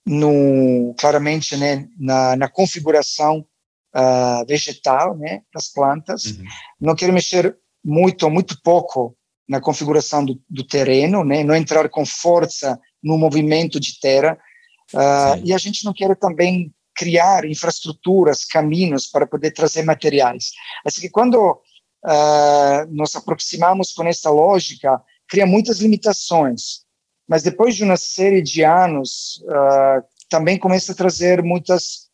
no, claramente né, na, na configuração uh, vegetal né, das plantas, uhum. não quer mexer muito, muito pouco na configuração do, do terreno, né, não entrar com força no movimento de terra, uh, e a gente não quer também criar infraestruturas, caminhos para poder trazer materiais. Assim que quando uh, nos aproximamos com essa lógica, cria muitas limitações, mas depois de uma série de anos, uh, também começa a trazer muitas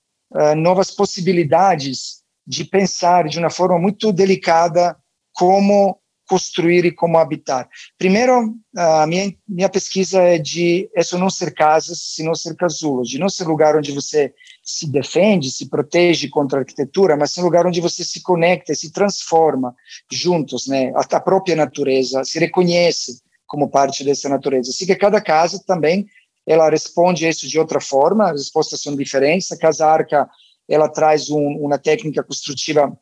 novas possibilidades de pensar de uma forma muito delicada como construir e como habitar. Primeiro, a minha, minha pesquisa é de isso não ser casas, senão ser casulos, de não ser lugar onde você se defende, se protege contra a arquitetura, mas ser lugar onde você se conecta, se transforma juntos, né, a, a própria natureza, se reconhece como parte dessa natureza. Assim que cada casa também ela responde isso de outra forma, as respostas são diferentes. A Casa Arca ela traz um, uma técnica construtiva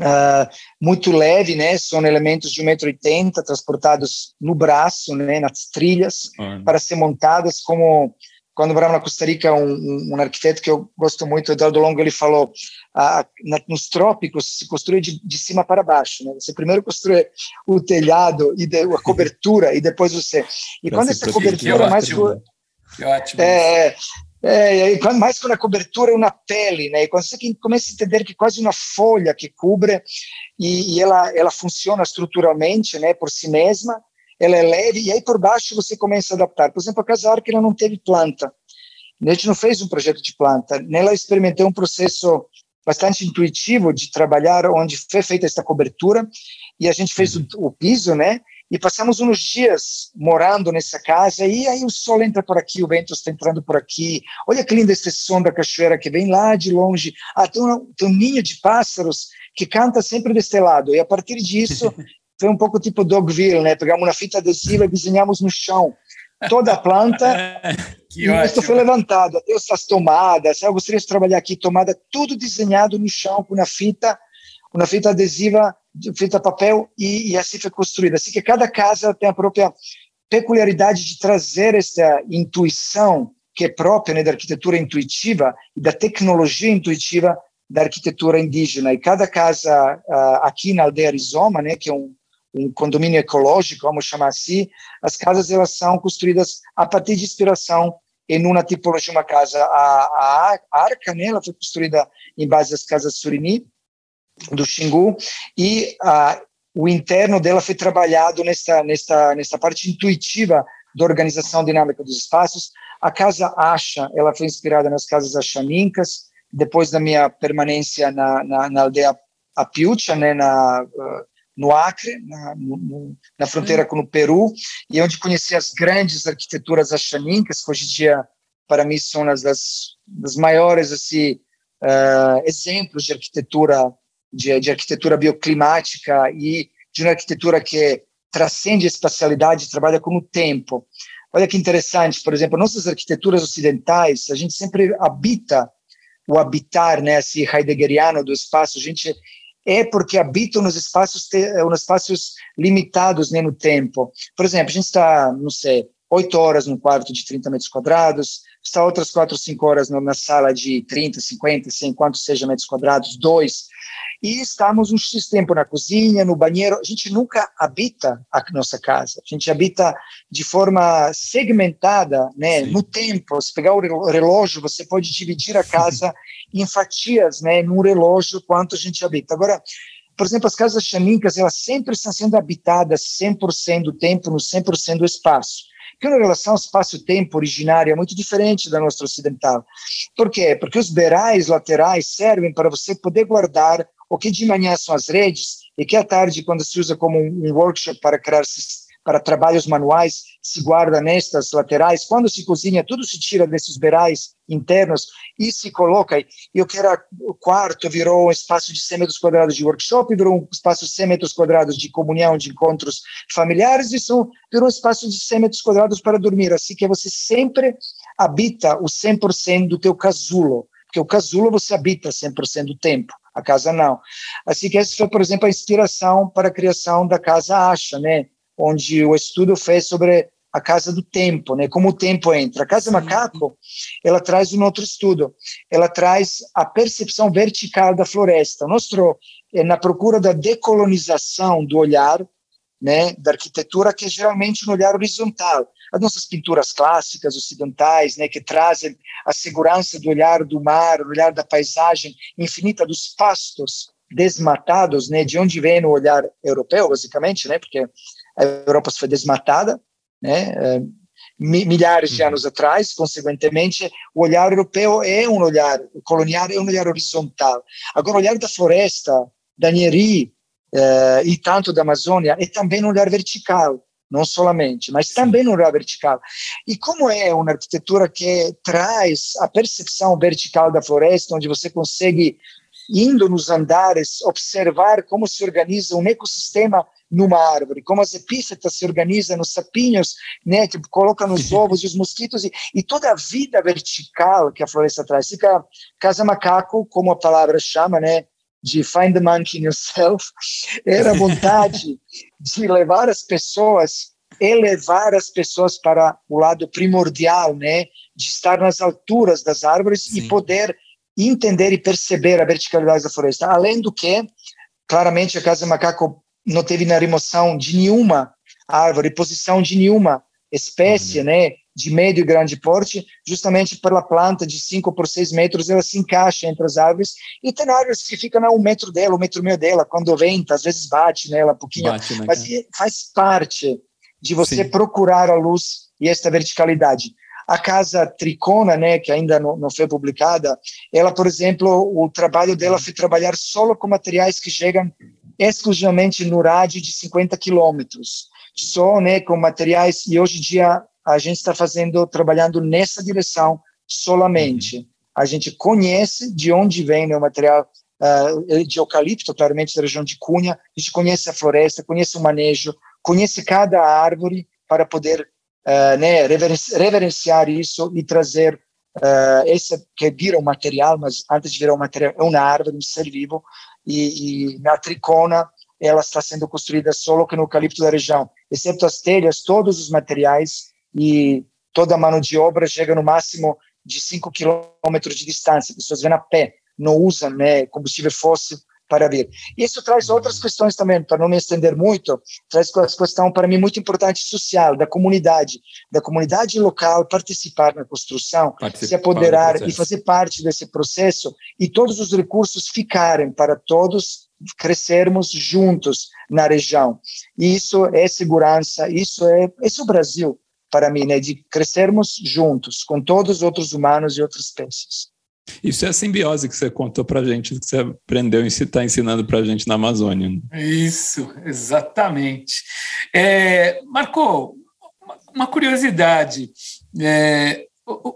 Uh, muito leve, né? São elementos de 1,80m transportados no braço, né? Nas trilhas, uhum. para ser montadas como quando morava na Costa Rica, um, um, um, arquiteto que eu gosto muito, Eduardo Longo, ele falou, ah, na, nos trópicos se construi de, de, cima para baixo, né? Você primeiro constrói o telhado e de, a cobertura e depois você. E quando essa cobertura mais que ótimo. É, é, é, mais com a cobertura é uma pele, né? E quando você começa a entender que quase uma folha que cobre e, e, ela ela funciona estruturalmente, né, por si mesma, ela é leve e aí por baixo você começa a adaptar. Por exemplo, a casa que ela não teve planta. A gente não fez um projeto de planta. Nela experimentei um processo bastante intuitivo de trabalhar onde foi feita essa cobertura e a gente fez o, o piso, né? E passamos uns dias morando nessa casa, e aí o sol entra por aqui, o vento está entrando por aqui, olha que linda esse som da cachoeira que vem lá de longe, ah, tem, um, tem um ninho de pássaros que canta sempre deste lado, e a partir disso foi um pouco tipo Dogville, né, pegamos uma fita adesiva e desenhamos no chão toda a planta, que e ótimo. isso foi levantado, até essas tomadas, eu gostaria de trabalhar aqui, tomada, tudo desenhado no chão com uma fita, uma fita adesiva feita papel e, e, assim foi construída. Assim que cada casa tem a própria peculiaridade de trazer essa intuição que é própria né, da arquitetura intuitiva e da tecnologia intuitiva da arquitetura indígena. E cada casa uh, aqui na aldeia Rizoma, né, que é um, um condomínio ecológico, vamos chamar assim, as casas elas são construídas a partir de inspiração em uma tipologia, uma casa. A, a, arca, né, ela foi construída em base das casas Surini, do Xingu, e ah, o interno dela foi trabalhado nessa, nessa, nessa parte intuitiva da organização dinâmica dos espaços. A casa Acha, ela foi inspirada nas casas axamincas, depois da minha permanência na, na, na aldeia Apiucha, né, na, uh, no Acre, na, no, na fronteira com o Peru, e onde conheci as grandes arquiteturas axamincas, que hoje em dia, para mim, são as das, das maiores assim, uh, exemplos de arquitetura de, de arquitetura bioclimática e de uma arquitetura que transcende a espacialidade, trabalha com o tempo. Olha que interessante, por exemplo, nossas arquiteturas ocidentais, a gente sempre habita o habitar, né, esse heideggeriano do espaço, a gente é porque habita nos espaços, nos espaços limitados né, no tempo. Por exemplo, a gente está, não sei, oito horas num quarto de 30 metros quadrados, está outras quatro, cinco horas na sala de 30, 50, 100, quanto seja metros quadrados, dois e estamos um X tempo na cozinha, no banheiro. A gente nunca habita a nossa casa, a gente habita de forma segmentada, né, no tempo. Se pegar o relógio, você pode dividir a casa em fatias, né, num relógio, quanto a gente habita. Agora, por exemplo, as casas xamínicas, elas sempre estão sendo habitadas 100% do tempo, no 100% do espaço. Que uma relação espaço-tempo originária é muito diferente da nossa ocidental. Por quê? Porque os beirais laterais servem para você poder guardar o que de manhã são as redes e que à tarde, quando se usa como um workshop para criar para trabalhos manuais, se guarda nestas laterais. Quando se cozinha, tudo se tira desses beirais internos e se coloca. E o que era o quarto virou um espaço de 100 metros quadrados de workshop, virou um espaço de 100 metros quadrados de comunhão, de encontros familiares, e isso virou um espaço de 100 metros quadrados para dormir. Assim que você sempre habita o 100% do teu casulo, porque o casulo você habita 100% do tempo a casa não. Assim que essa foi, por exemplo, a inspiração para a criação da Casa Acha, né? onde o estudo fez sobre a casa do tempo, né? Como o tempo entra. A casa Sim. macaco, ela traz um outro estudo. Ela traz a percepção vertical da floresta. Nosso é na procura da decolonização do olhar, né? Da arquitetura que é geralmente um olhar horizontal. As nossas pinturas clássicas ocidentais, né? Que trazem a segurança do olhar do mar, o olhar da paisagem infinita dos pastos desmatados, né? De onde vem o olhar europeu, basicamente, né? Porque a Europa foi desmatada, né? É, milhares de uhum. anos atrás, consequentemente, o olhar europeu é um olhar colonial, é um olhar horizontal. Agora, o olhar da floresta, da Nieri eh, e tanto da Amazônia é também um olhar vertical, não solamente, mas também olhar vertical. E como é uma arquitetura que traz a percepção vertical da floresta, onde você consegue, indo nos andares, observar como se organiza um ecossistema numa árvore, como as epífitas se organizam nos sapinhos, né, que coloca nos ovos e os mosquitos, e, e, toda a vida vertical que a floresta traz. Fica casa macaco, como a palavra chama, né, de find the monkey in yourself, era a vontade de levar as pessoas, elevar as pessoas para o lado primordial, né, de estar nas alturas das árvores Sim. e poder entender e perceber a verticalidade da floresta. Além do que, claramente, a Casa Macaco não teve na remoção de nenhuma árvore, posição de nenhuma espécie, uhum. né, de médio e grande porte, justamente pela planta de 5 por 6 metros, ela se encaixa entre as árvores, e tem árvores que ficam a um metro dela, um metro e meio dela, quando venta, às vezes bate nela um pouquinho, bate, né, mas faz parte de você Sim. procurar a luz e esta verticalidade. A casa Tricona, né, que ainda não, não foi publicada, ela, por exemplo, o trabalho dela foi trabalhar solo com materiais que chegam exclusivamente no rádio de 50 quilômetros, só né, com materiais, e hoje em dia a gente está fazendo, trabalhando nessa direção solamente. Uhum. A gente conhece de onde vem né, o material uh, de eucalipto, claramente da região de Cunha, a gente conhece a floresta, conhece o manejo, conhece cada árvore para poder uh, né, reverenciar isso e trazer uh, esse que vira um material, mas antes de virar um material, é uma árvore, um ser vivo, e, e na tricona ela está sendo construída solo com eucalipto da região, exceto as telhas, todos os materiais e toda a mão de obra chega no máximo de 5 quilômetros de distância, as pessoas vêm a pé, não usam né, combustível fóssil para vir. Isso traz outras questões também, para não me estender muito, traz questão para mim muito importante social, da comunidade, da comunidade local participar na construção, participar se apoderar e fazer parte desse processo e todos os recursos ficarem para todos crescermos juntos na região. Isso é segurança, isso é, esse é o Brasil para mim, né, de crescermos juntos com todos os outros humanos e outras espécies. Isso é a simbiose que você contou para gente, que você aprendeu e está ensinando para gente na Amazônia. Né? Isso, exatamente. É, Marco, uma curiosidade. É,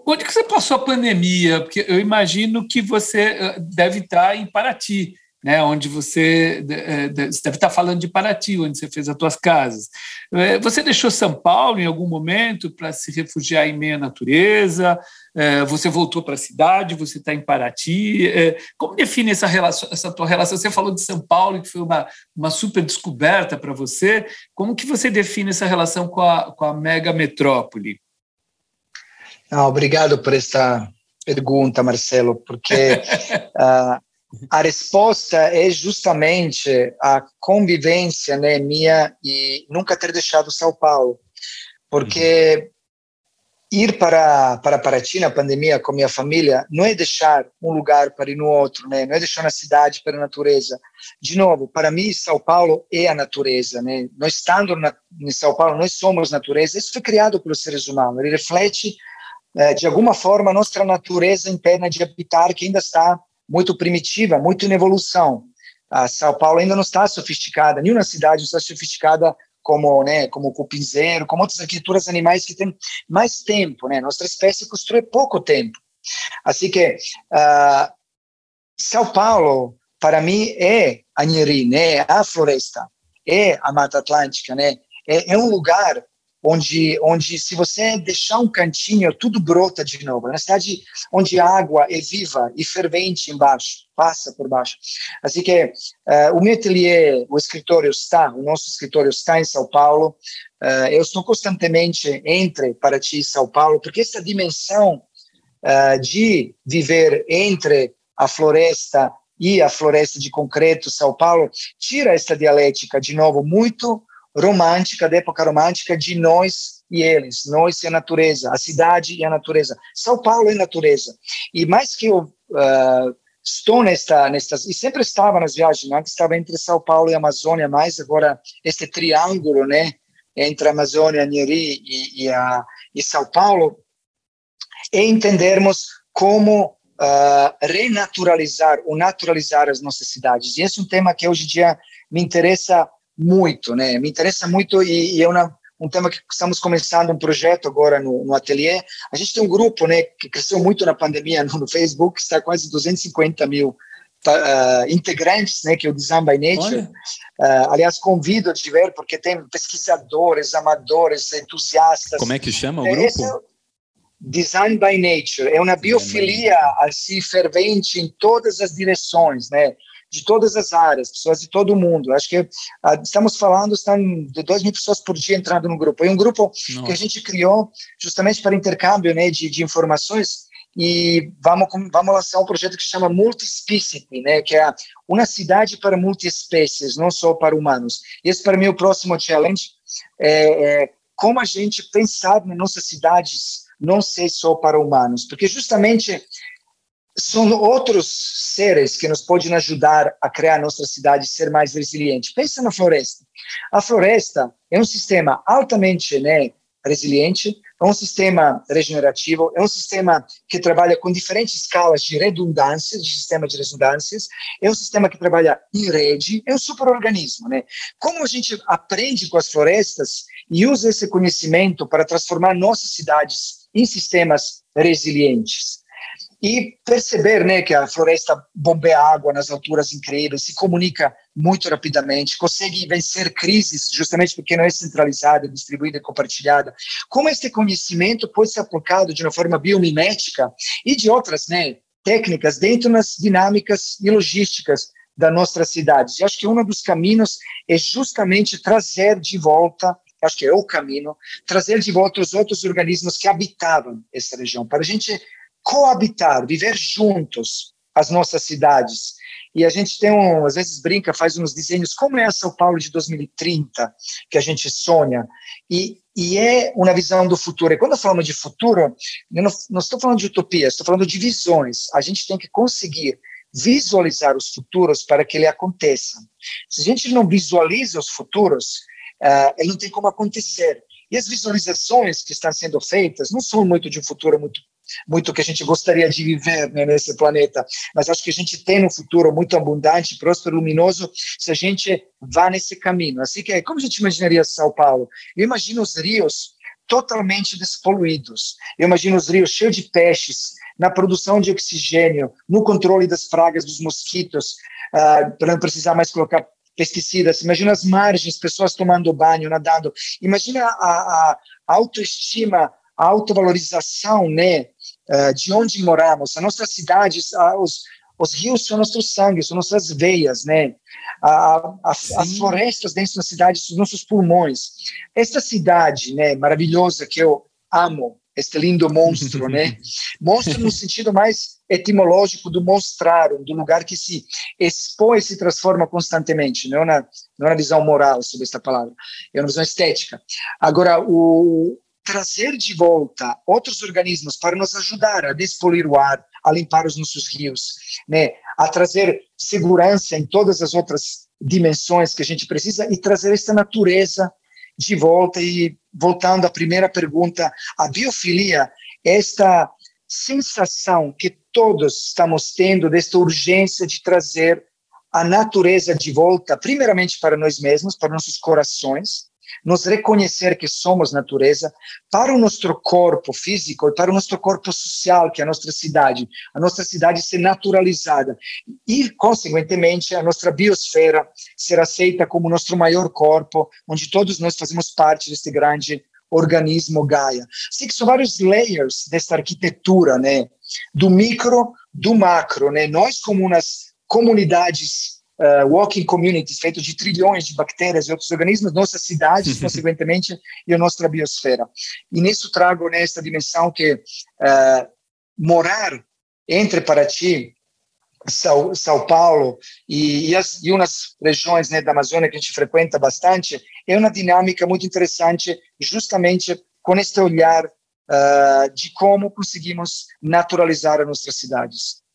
onde que você passou a pandemia? Porque eu imagino que você eh, deve estar em Paraty né, onde você, é, você deve estar falando de Paraty, onde você fez as suas casas. É, você deixou São Paulo em algum momento para se refugiar em meia natureza? É, você voltou para a cidade? Você está em Paraty? Como define essa relação, essa tua relação? Você falou de São Paulo, que foi uma, uma super descoberta para você. Como que você define essa relação com a, com a mega metrópole? Ah, obrigado por essa pergunta, Marcelo, porque uh, a resposta é justamente a convivência né, minha e nunca ter deixado São Paulo, porque ir para, para Paraty na pandemia com minha família não é deixar um lugar para ir no outro, né? não é deixar uma cidade para a natureza. De novo, para mim, São Paulo é a natureza. Né? Nós estando na, em São Paulo, nós somos natureza. Isso foi criado pelos seres humanos. Ele reflete, eh, de alguma forma, a nossa natureza interna de habitar, que ainda está muito primitiva, muito em evolução. A São Paulo ainda não está sofisticada, nenhuma cidade está sofisticada como, né, como o cupinzeiro, como outras arquiteturas animais que têm mais tempo, né? Nossa espécie construiu pouco tempo. Assim que uh, São Paulo, para mim, é a Neri, né? A floresta, é a Mata Atlântica, né? É, é um lugar onde, onde se você deixar um cantinho, tudo brota de novo. É uma cidade onde a água é viva e fervente embaixo, passa por baixo. Assim que uh, o meu ateliê, o escritório está, o nosso escritório está em São Paulo. Uh, eu estou constantemente entre Paraty e São Paulo, porque essa dimensão uh, de viver entre a floresta e a floresta de concreto São Paulo tira essa dialética de novo muito romântica, da época romântica, de nós e eles, nós e a natureza, a cidade e a natureza. São Paulo é natureza. E mais que eu uh, estou nesta, nestas, e sempre estava nas viagens, antes estava entre São Paulo e Amazônia, mais agora este triângulo, né, entre a Amazônia, Neri e, e, a, e São Paulo, é entendermos como uh, renaturalizar ou naturalizar as nossas cidades. E esse é um tema que hoje em dia me interessa muito, né? Me interessa muito e, e é uma, um tema que estamos começando um projeto agora no, no ateliê. A gente tem um grupo, né, que cresceu muito na pandemia no, no Facebook, está quase 250 mil uh, integrantes, né, que é o Design by Nature. Uh, aliás, convido a te ver, porque tem pesquisadores, amadores, entusiastas. Como é que chama o é, grupo? É Design by Nature. É uma biofilia assim fervente em todas as direções, né? De todas as áreas, pessoas de todo o mundo. Acho que uh, estamos falando, estão de 2 mil pessoas por dia entrando no grupo. É um grupo que a gente criou justamente para intercâmbio né, de, de informações e vamos, vamos lançar um projeto que chama Multispecity, né, que é uma cidade para multiespécies, não só para humanos. Esse, para mim, é o próximo challenge, é, é como a gente pensar nas nossas cidades não ser só para humanos, porque justamente são outros seres que nos podem ajudar a criar nossa cidade ser mais resiliente. Pensa na floresta. A floresta é um sistema altamente né, resiliente, é um sistema regenerativo, é um sistema que trabalha com diferentes escalas de redundância, de sistema de redundâncias, é um sistema que trabalha em rede, é um superorganismo. Né? Como a gente aprende com as florestas e usa esse conhecimento para transformar nossas cidades em sistemas resilientes? E perceber né, que a floresta bombeia água nas alturas incríveis, se comunica muito rapidamente, consegue vencer crises justamente porque não é centralizada, distribuída e compartilhada. Como este conhecimento pode ser aplicado de uma forma biomimética e de outras né, técnicas dentro das dinâmicas e logísticas das nossas cidades. Eu acho que um dos caminhos é justamente trazer de volta acho que é o caminho, trazer de volta os outros organismos que habitavam essa região, para a gente coabitar, viver juntos as nossas cidades. E a gente tem um, às vezes brinca, faz uns desenhos, como é a São Paulo de 2030, que a gente sonha. E, e é uma visão do futuro. E quando falamos de futuro, eu não, não estou falando de utopia, estou falando de visões. A gente tem que conseguir visualizar os futuros para que ele aconteça. Se a gente não visualiza os futuros, uh, ele não tem como acontecer. E as visualizações que estão sendo feitas não são muito de um futuro muito muito que a gente gostaria de viver né, nesse planeta, mas acho que a gente tem um futuro muito abundante, próspero, luminoso, se a gente vá nesse caminho. Assim que, como a gente imaginaria São Paulo? Eu imagino os rios totalmente despoluídos. Eu imagino os rios cheios de peixes, na produção de oxigênio, no controle das pragas dos mosquitos, uh, para não precisar mais colocar pesticidas. Imagina as margens, pessoas tomando banho, nadando. Imagina a, a autoestima, a autovalorização, né, uh, de onde moramos, as nossas cidades, uh, os, os rios são nosso sangue, são nossas veias, né? A, a, as florestas dentro da cidade são nossos pulmões. Esta cidade, né, maravilhosa que eu amo, este lindo monstro, né? Monstro no sentido mais etimológico do mostrar, do lugar que se expõe e se transforma constantemente, não é uma, não é uma visão moral sobre esta palavra, é uma visão estética. Agora, o, trazer de volta outros organismos para nos ajudar a despoluir o ar, a limpar os nossos rios, né, a trazer segurança em todas as outras dimensões que a gente precisa e trazer essa natureza de volta. E voltando à primeira pergunta, a biofilia, esta sensação que todos estamos tendo desta urgência de trazer a natureza de volta, primeiramente para nós mesmos, para nossos corações, nos reconhecer que somos natureza, para o nosso corpo físico e para o nosso corpo social, que é a nossa cidade, a nossa cidade ser naturalizada e, consequentemente, a nossa biosfera ser aceita como nosso maior corpo, onde todos nós fazemos parte desse grande organismo Gaia. Assim que são vários layers dessa arquitetura, né? Do micro, do macro, né? Nós como umas comunidades uh, walking communities feitos de trilhões de bactérias e outros organismos, nossas cidades, consequentemente, e a nossa biosfera. E nisso trago nessa dimensão que uh, morar entre Paraty são, São Paulo e, e, as, e umas regiões né, da Amazônia que a gente frequenta bastante, é uma dinâmica muito interessante, justamente com este olhar uh, de como conseguimos naturalizar as nossas cidades.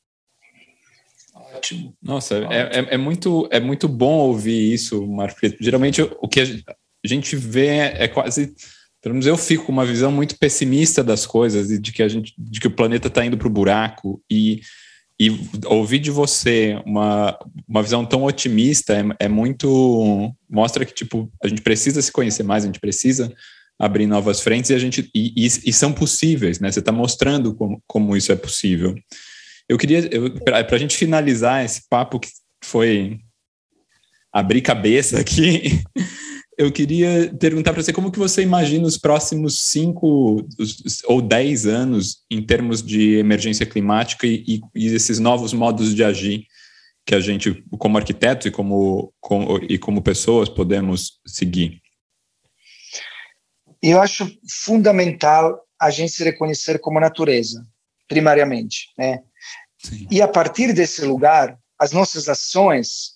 Ótimo. Nossa, é, é, é, muito, é muito bom ouvir isso, Marco. Geralmente o que a gente vê é quase pelo menos eu fico com uma visão muito pessimista das coisas e de que a gente de que o planeta está indo para o buraco e e ouvir de você uma, uma visão tão otimista é, é, muito. mostra que, tipo, a gente precisa se conhecer mais, a gente precisa abrir novas frentes e a gente. E, e, e são possíveis, né? Você está mostrando como, como isso é possível. Eu queria, para a gente finalizar esse papo que foi abrir cabeça aqui, eu queria perguntar para você como que você imagina os próximos cinco ou dez anos em termos de emergência climática e, e esses novos modos de agir que a gente, como arquitetos e como, como, e como pessoas, podemos seguir? Eu acho fundamental a gente se reconhecer como natureza, primariamente, né? Sim. E a partir desse lugar, as nossas ações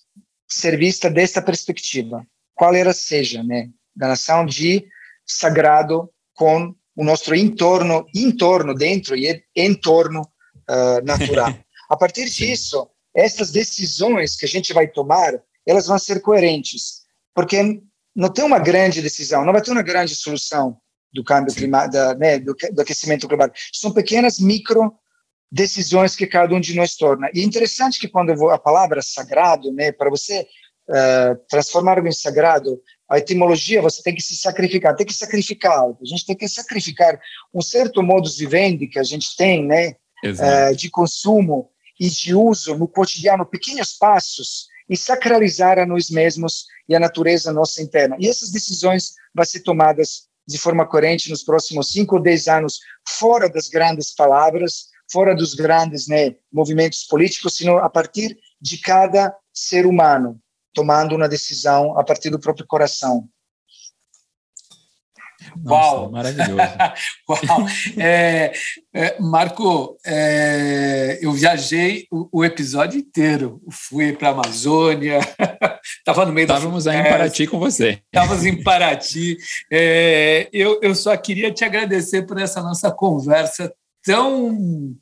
ser vistas dessa perspectiva qual era seja, né, da nação de sagrado com o nosso entorno, entorno dentro e entorno uh, natural. A partir disso, essas decisões que a gente vai tomar, elas vão ser coerentes, porque não tem uma grande decisão, não vai ter uma grande solução do câmbio climático, né, do, do aquecimento global. São pequenas micro decisões que cada um de nós torna. E é interessante que quando a palavra sagrado, né, para você uh, transformar algo em sagrado, a etimologia você tem que se sacrificar, tem que sacrificar algo. A gente tem que sacrificar um certo modo de venda que a gente tem, né, uh, de consumo e de uso no cotidiano, pequenos passos e sacralizar a nós mesmos e a natureza nossa interna. E essas decisões vão ser tomadas de forma coerente nos próximos cinco ou dez anos, fora das grandes palavras, fora dos grandes né, movimentos políticos, sino a partir de cada ser humano tomando uma decisão a partir do próprio coração. Nossa, Uau! Maravilhoso. Uau! É, é, Marco, é, eu viajei o, o, episódio inteiro. Fui para a Amazônia, estava no meio Estávamos aí em Paraty com você. Estávamos em Paraty. É, eu, eu só queria te agradecer por essa nossa conversa tão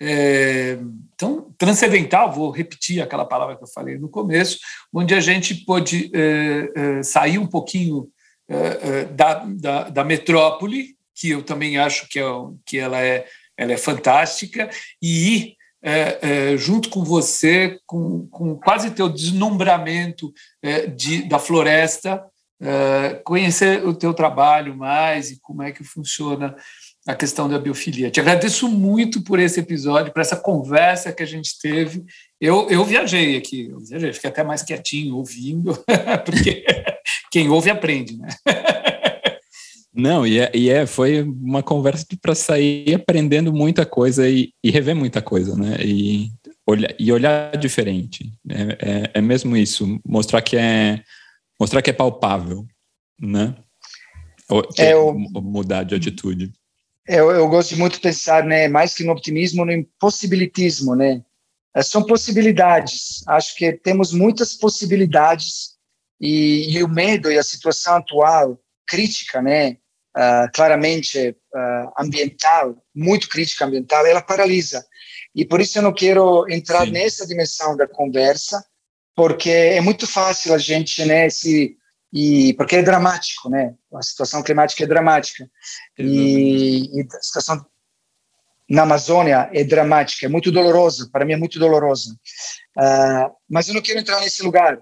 é, então, transcendental, vou repetir aquela palavra que eu falei no começo, onde a gente pôde é, é, sair um pouquinho é, é, da, da, da, metrópole, que eu também acho que, é, que ela, é, ela é fantástica, e ir é, junto com você, com, com quase teu deslumbramento de, da floresta, conhecer o teu trabalho mais e como é que funciona a questão da biofilia. Te agradeço muito por esse episódio, por essa conversa que a gente teve. Eu, eu viajei aqui, eu viajei, fiquei até mais quietinho ouvindo, porque quem ouve aprende, né? Não, e é, e é foi uma conversa para sair aprendendo muita coisa e, e, rever muita coisa, né? E olhar, e olhar diferente. É, é, é mesmo isso, mostrar que é mostrar que é palpável, né? É, o, mudar de atitude. Eu, eu gosto muito de pensar, né, mais que no optimismo, no impossibilitismo, né? É, são possibilidades. Acho que temos muitas possibilidades e, e, o medo e a situação atual crítica, né, uh, claramente uh, ambiental, muito crítica ambiental, ela paralisa. E por isso eu não quero entrar Sim. nessa dimensão da conversa, porque é muito fácil a gente, né, se e porque é dramático, né? A situação climática é dramática e, e, a situação na Amazônia é dramática, é muito dolorosa. Para mim é muito dolorosa. Uh, mas eu não quero entrar nesse lugar,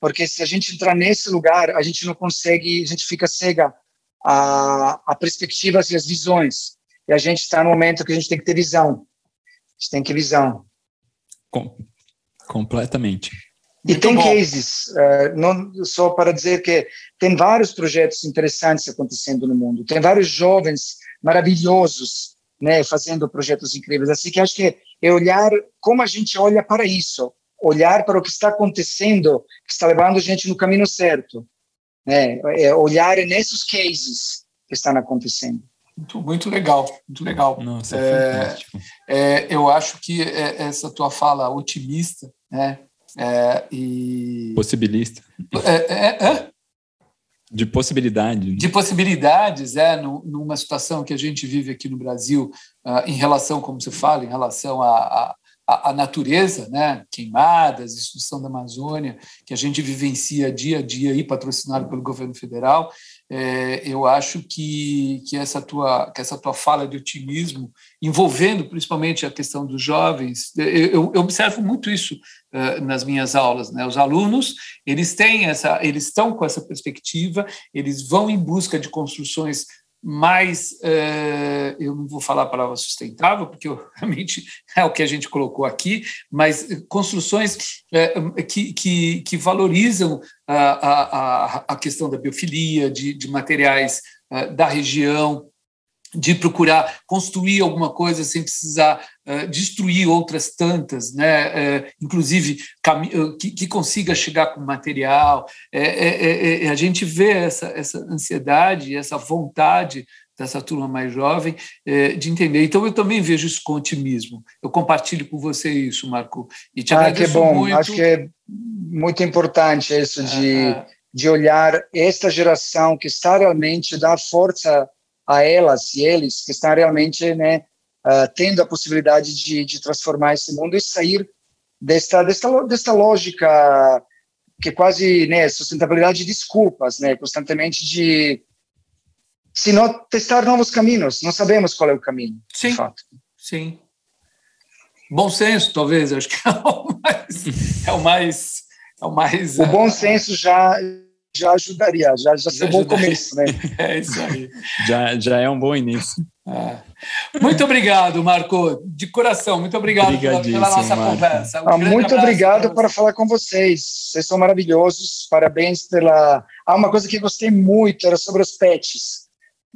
porque se a gente entrar nesse lugar, a gente não consegue, a gente fica cega a, a perspectivas e as visões. E a gente está no momento que a gente tem que ter visão. A gente tem que ter visão. Com, completamente. E tem bom. cases, uh, não só para dizer que tem vários projetos interessantes acontecendo no mundo, tem vários jovens maravilhosos, né, fazendo projetos incríveis. Assim que acho que é olhar como a gente olha para isso, olhar para o que está acontecendo, que está levando a gente no caminho certo, né, é olhar nesses cases que estão acontecendo. Muito, muito legal, muito legal. Nossa, é, é, eu acho que é, essa tua fala otimista, né, é, e... Possibilista. É, é, é, de possibilidade. De possibilidades, é, numa situação que a gente vive aqui no Brasil, uh, em relação, como você fala, em relação à, à, à natureza, né, queimadas, destruição da Amazônia, que a gente vivencia dia a dia e patrocinado pelo governo federal, é, eu acho que, que, essa tua, que essa tua fala de otimismo, envolvendo principalmente a questão dos jovens, eu, eu observo muito isso uh, nas minhas aulas. Né? Os alunos, eles têm essa, eles estão com essa perspectiva, eles vão em busca de construções mais, é, eu não vou falar a palavra sustentável, porque realmente é o que a gente colocou aqui, mas construções é, que, que, que, valorizam a, a, a questão da biofilia, de, de materiais da região, de procurar construir alguma coisa sem precisar uh, destruir outras tantas, né? Uh, inclusive uh, que, que, consiga chegar com material. É, é, é, a gente vê essa, essa ansiedade, essa vontade dessa turma mais jovem de entender. Então eu também vejo isso com otimismo. Eu compartilho com você isso, Marco. E te ah, que bom. Muito. Acho que é muito importante isso de, de olhar esta geração que está realmente dá força a elas e eles que estão realmente né, uh, tendo a possibilidade de, de transformar esse mundo e sair desta, desta, desta lógica que é quase né, sustentabilidade de desculpas, né, constantemente de se não testar novos caminhos, não sabemos qual é o caminho. Sim, sim. Bom senso, talvez, acho que é o mais, é o mais, é o mais. O bom senso já já ajudaria, já, já, já um bom começo, né? É isso aí. já, já é um bom início. É. Muito obrigado, Marco, de coração, muito obrigado pela, pela, nossa Marco. conversa. Um ah, muito obrigado por falar com vocês, vocês são maravilhosos, parabéns pela... Ah, uma coisa que gostei muito era sobre os pets.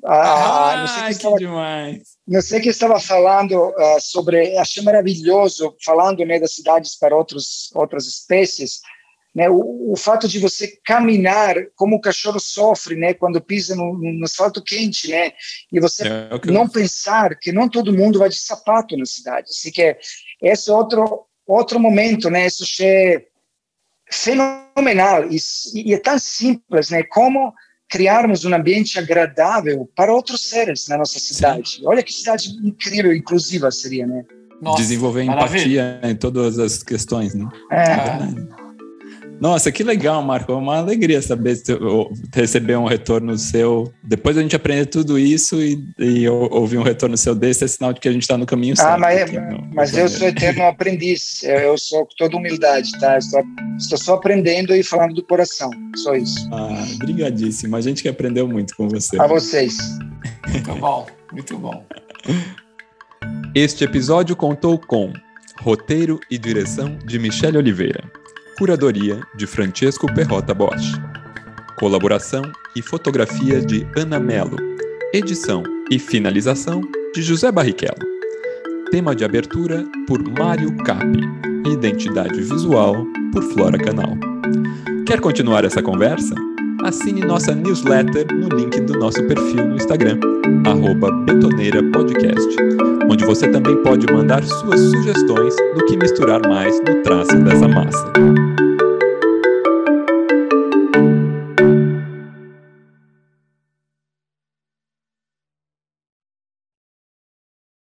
Ah, ah não sei que, estava, demais. Não sei que estava falando uh, sobre, achei maravilhoso, falando né, das cidades para outros, outras espécies, né, o, o, fato de você caminhar, como o cachorro sofre, né, quando pisa no, no asfalto quente, né, e você é, okay. não pensar que não todo mundo vai de sapato na cidade. Assim que é, esse é outro outro momento, né, isso é fenomenal e, e é tão simples, né, como criarmos um ambiente agradável para outros seres na nossa cidade. Sim. Olha que cidade incrível, inclusiva seria, né? Nossa, Desenvolver maravilha. empatia em todas as questões, né? É. é nossa, que legal, Marco. É uma alegria saber receber um retorno seu. Depois a gente aprender tudo isso e, e ouvir um retorno seu desse é sinal de que a gente está no caminho ah, certo. Ah, mas, no, mas no eu sou eterno aprendiz. Eu sou com toda humildade, tá? Estou, estou só aprendendo e falando do coração. Só isso. Ah, brigadíssimo. A gente que aprendeu muito com você. A vocês. Muito bom, muito bom. Este episódio contou com roteiro e direção de Michele Oliveira Curadoria de Francesco Perrota Bosch. Colaboração e fotografia de Ana Melo. Edição e finalização de José Barrichello. Tema de abertura por Mário Capi. Identidade visual por Flora Canal. Quer continuar essa conversa? Assine nossa newsletter no link do nosso perfil no Instagram, betoneirapodcast, onde você também pode mandar suas sugestões do que misturar mais no traço dessa massa.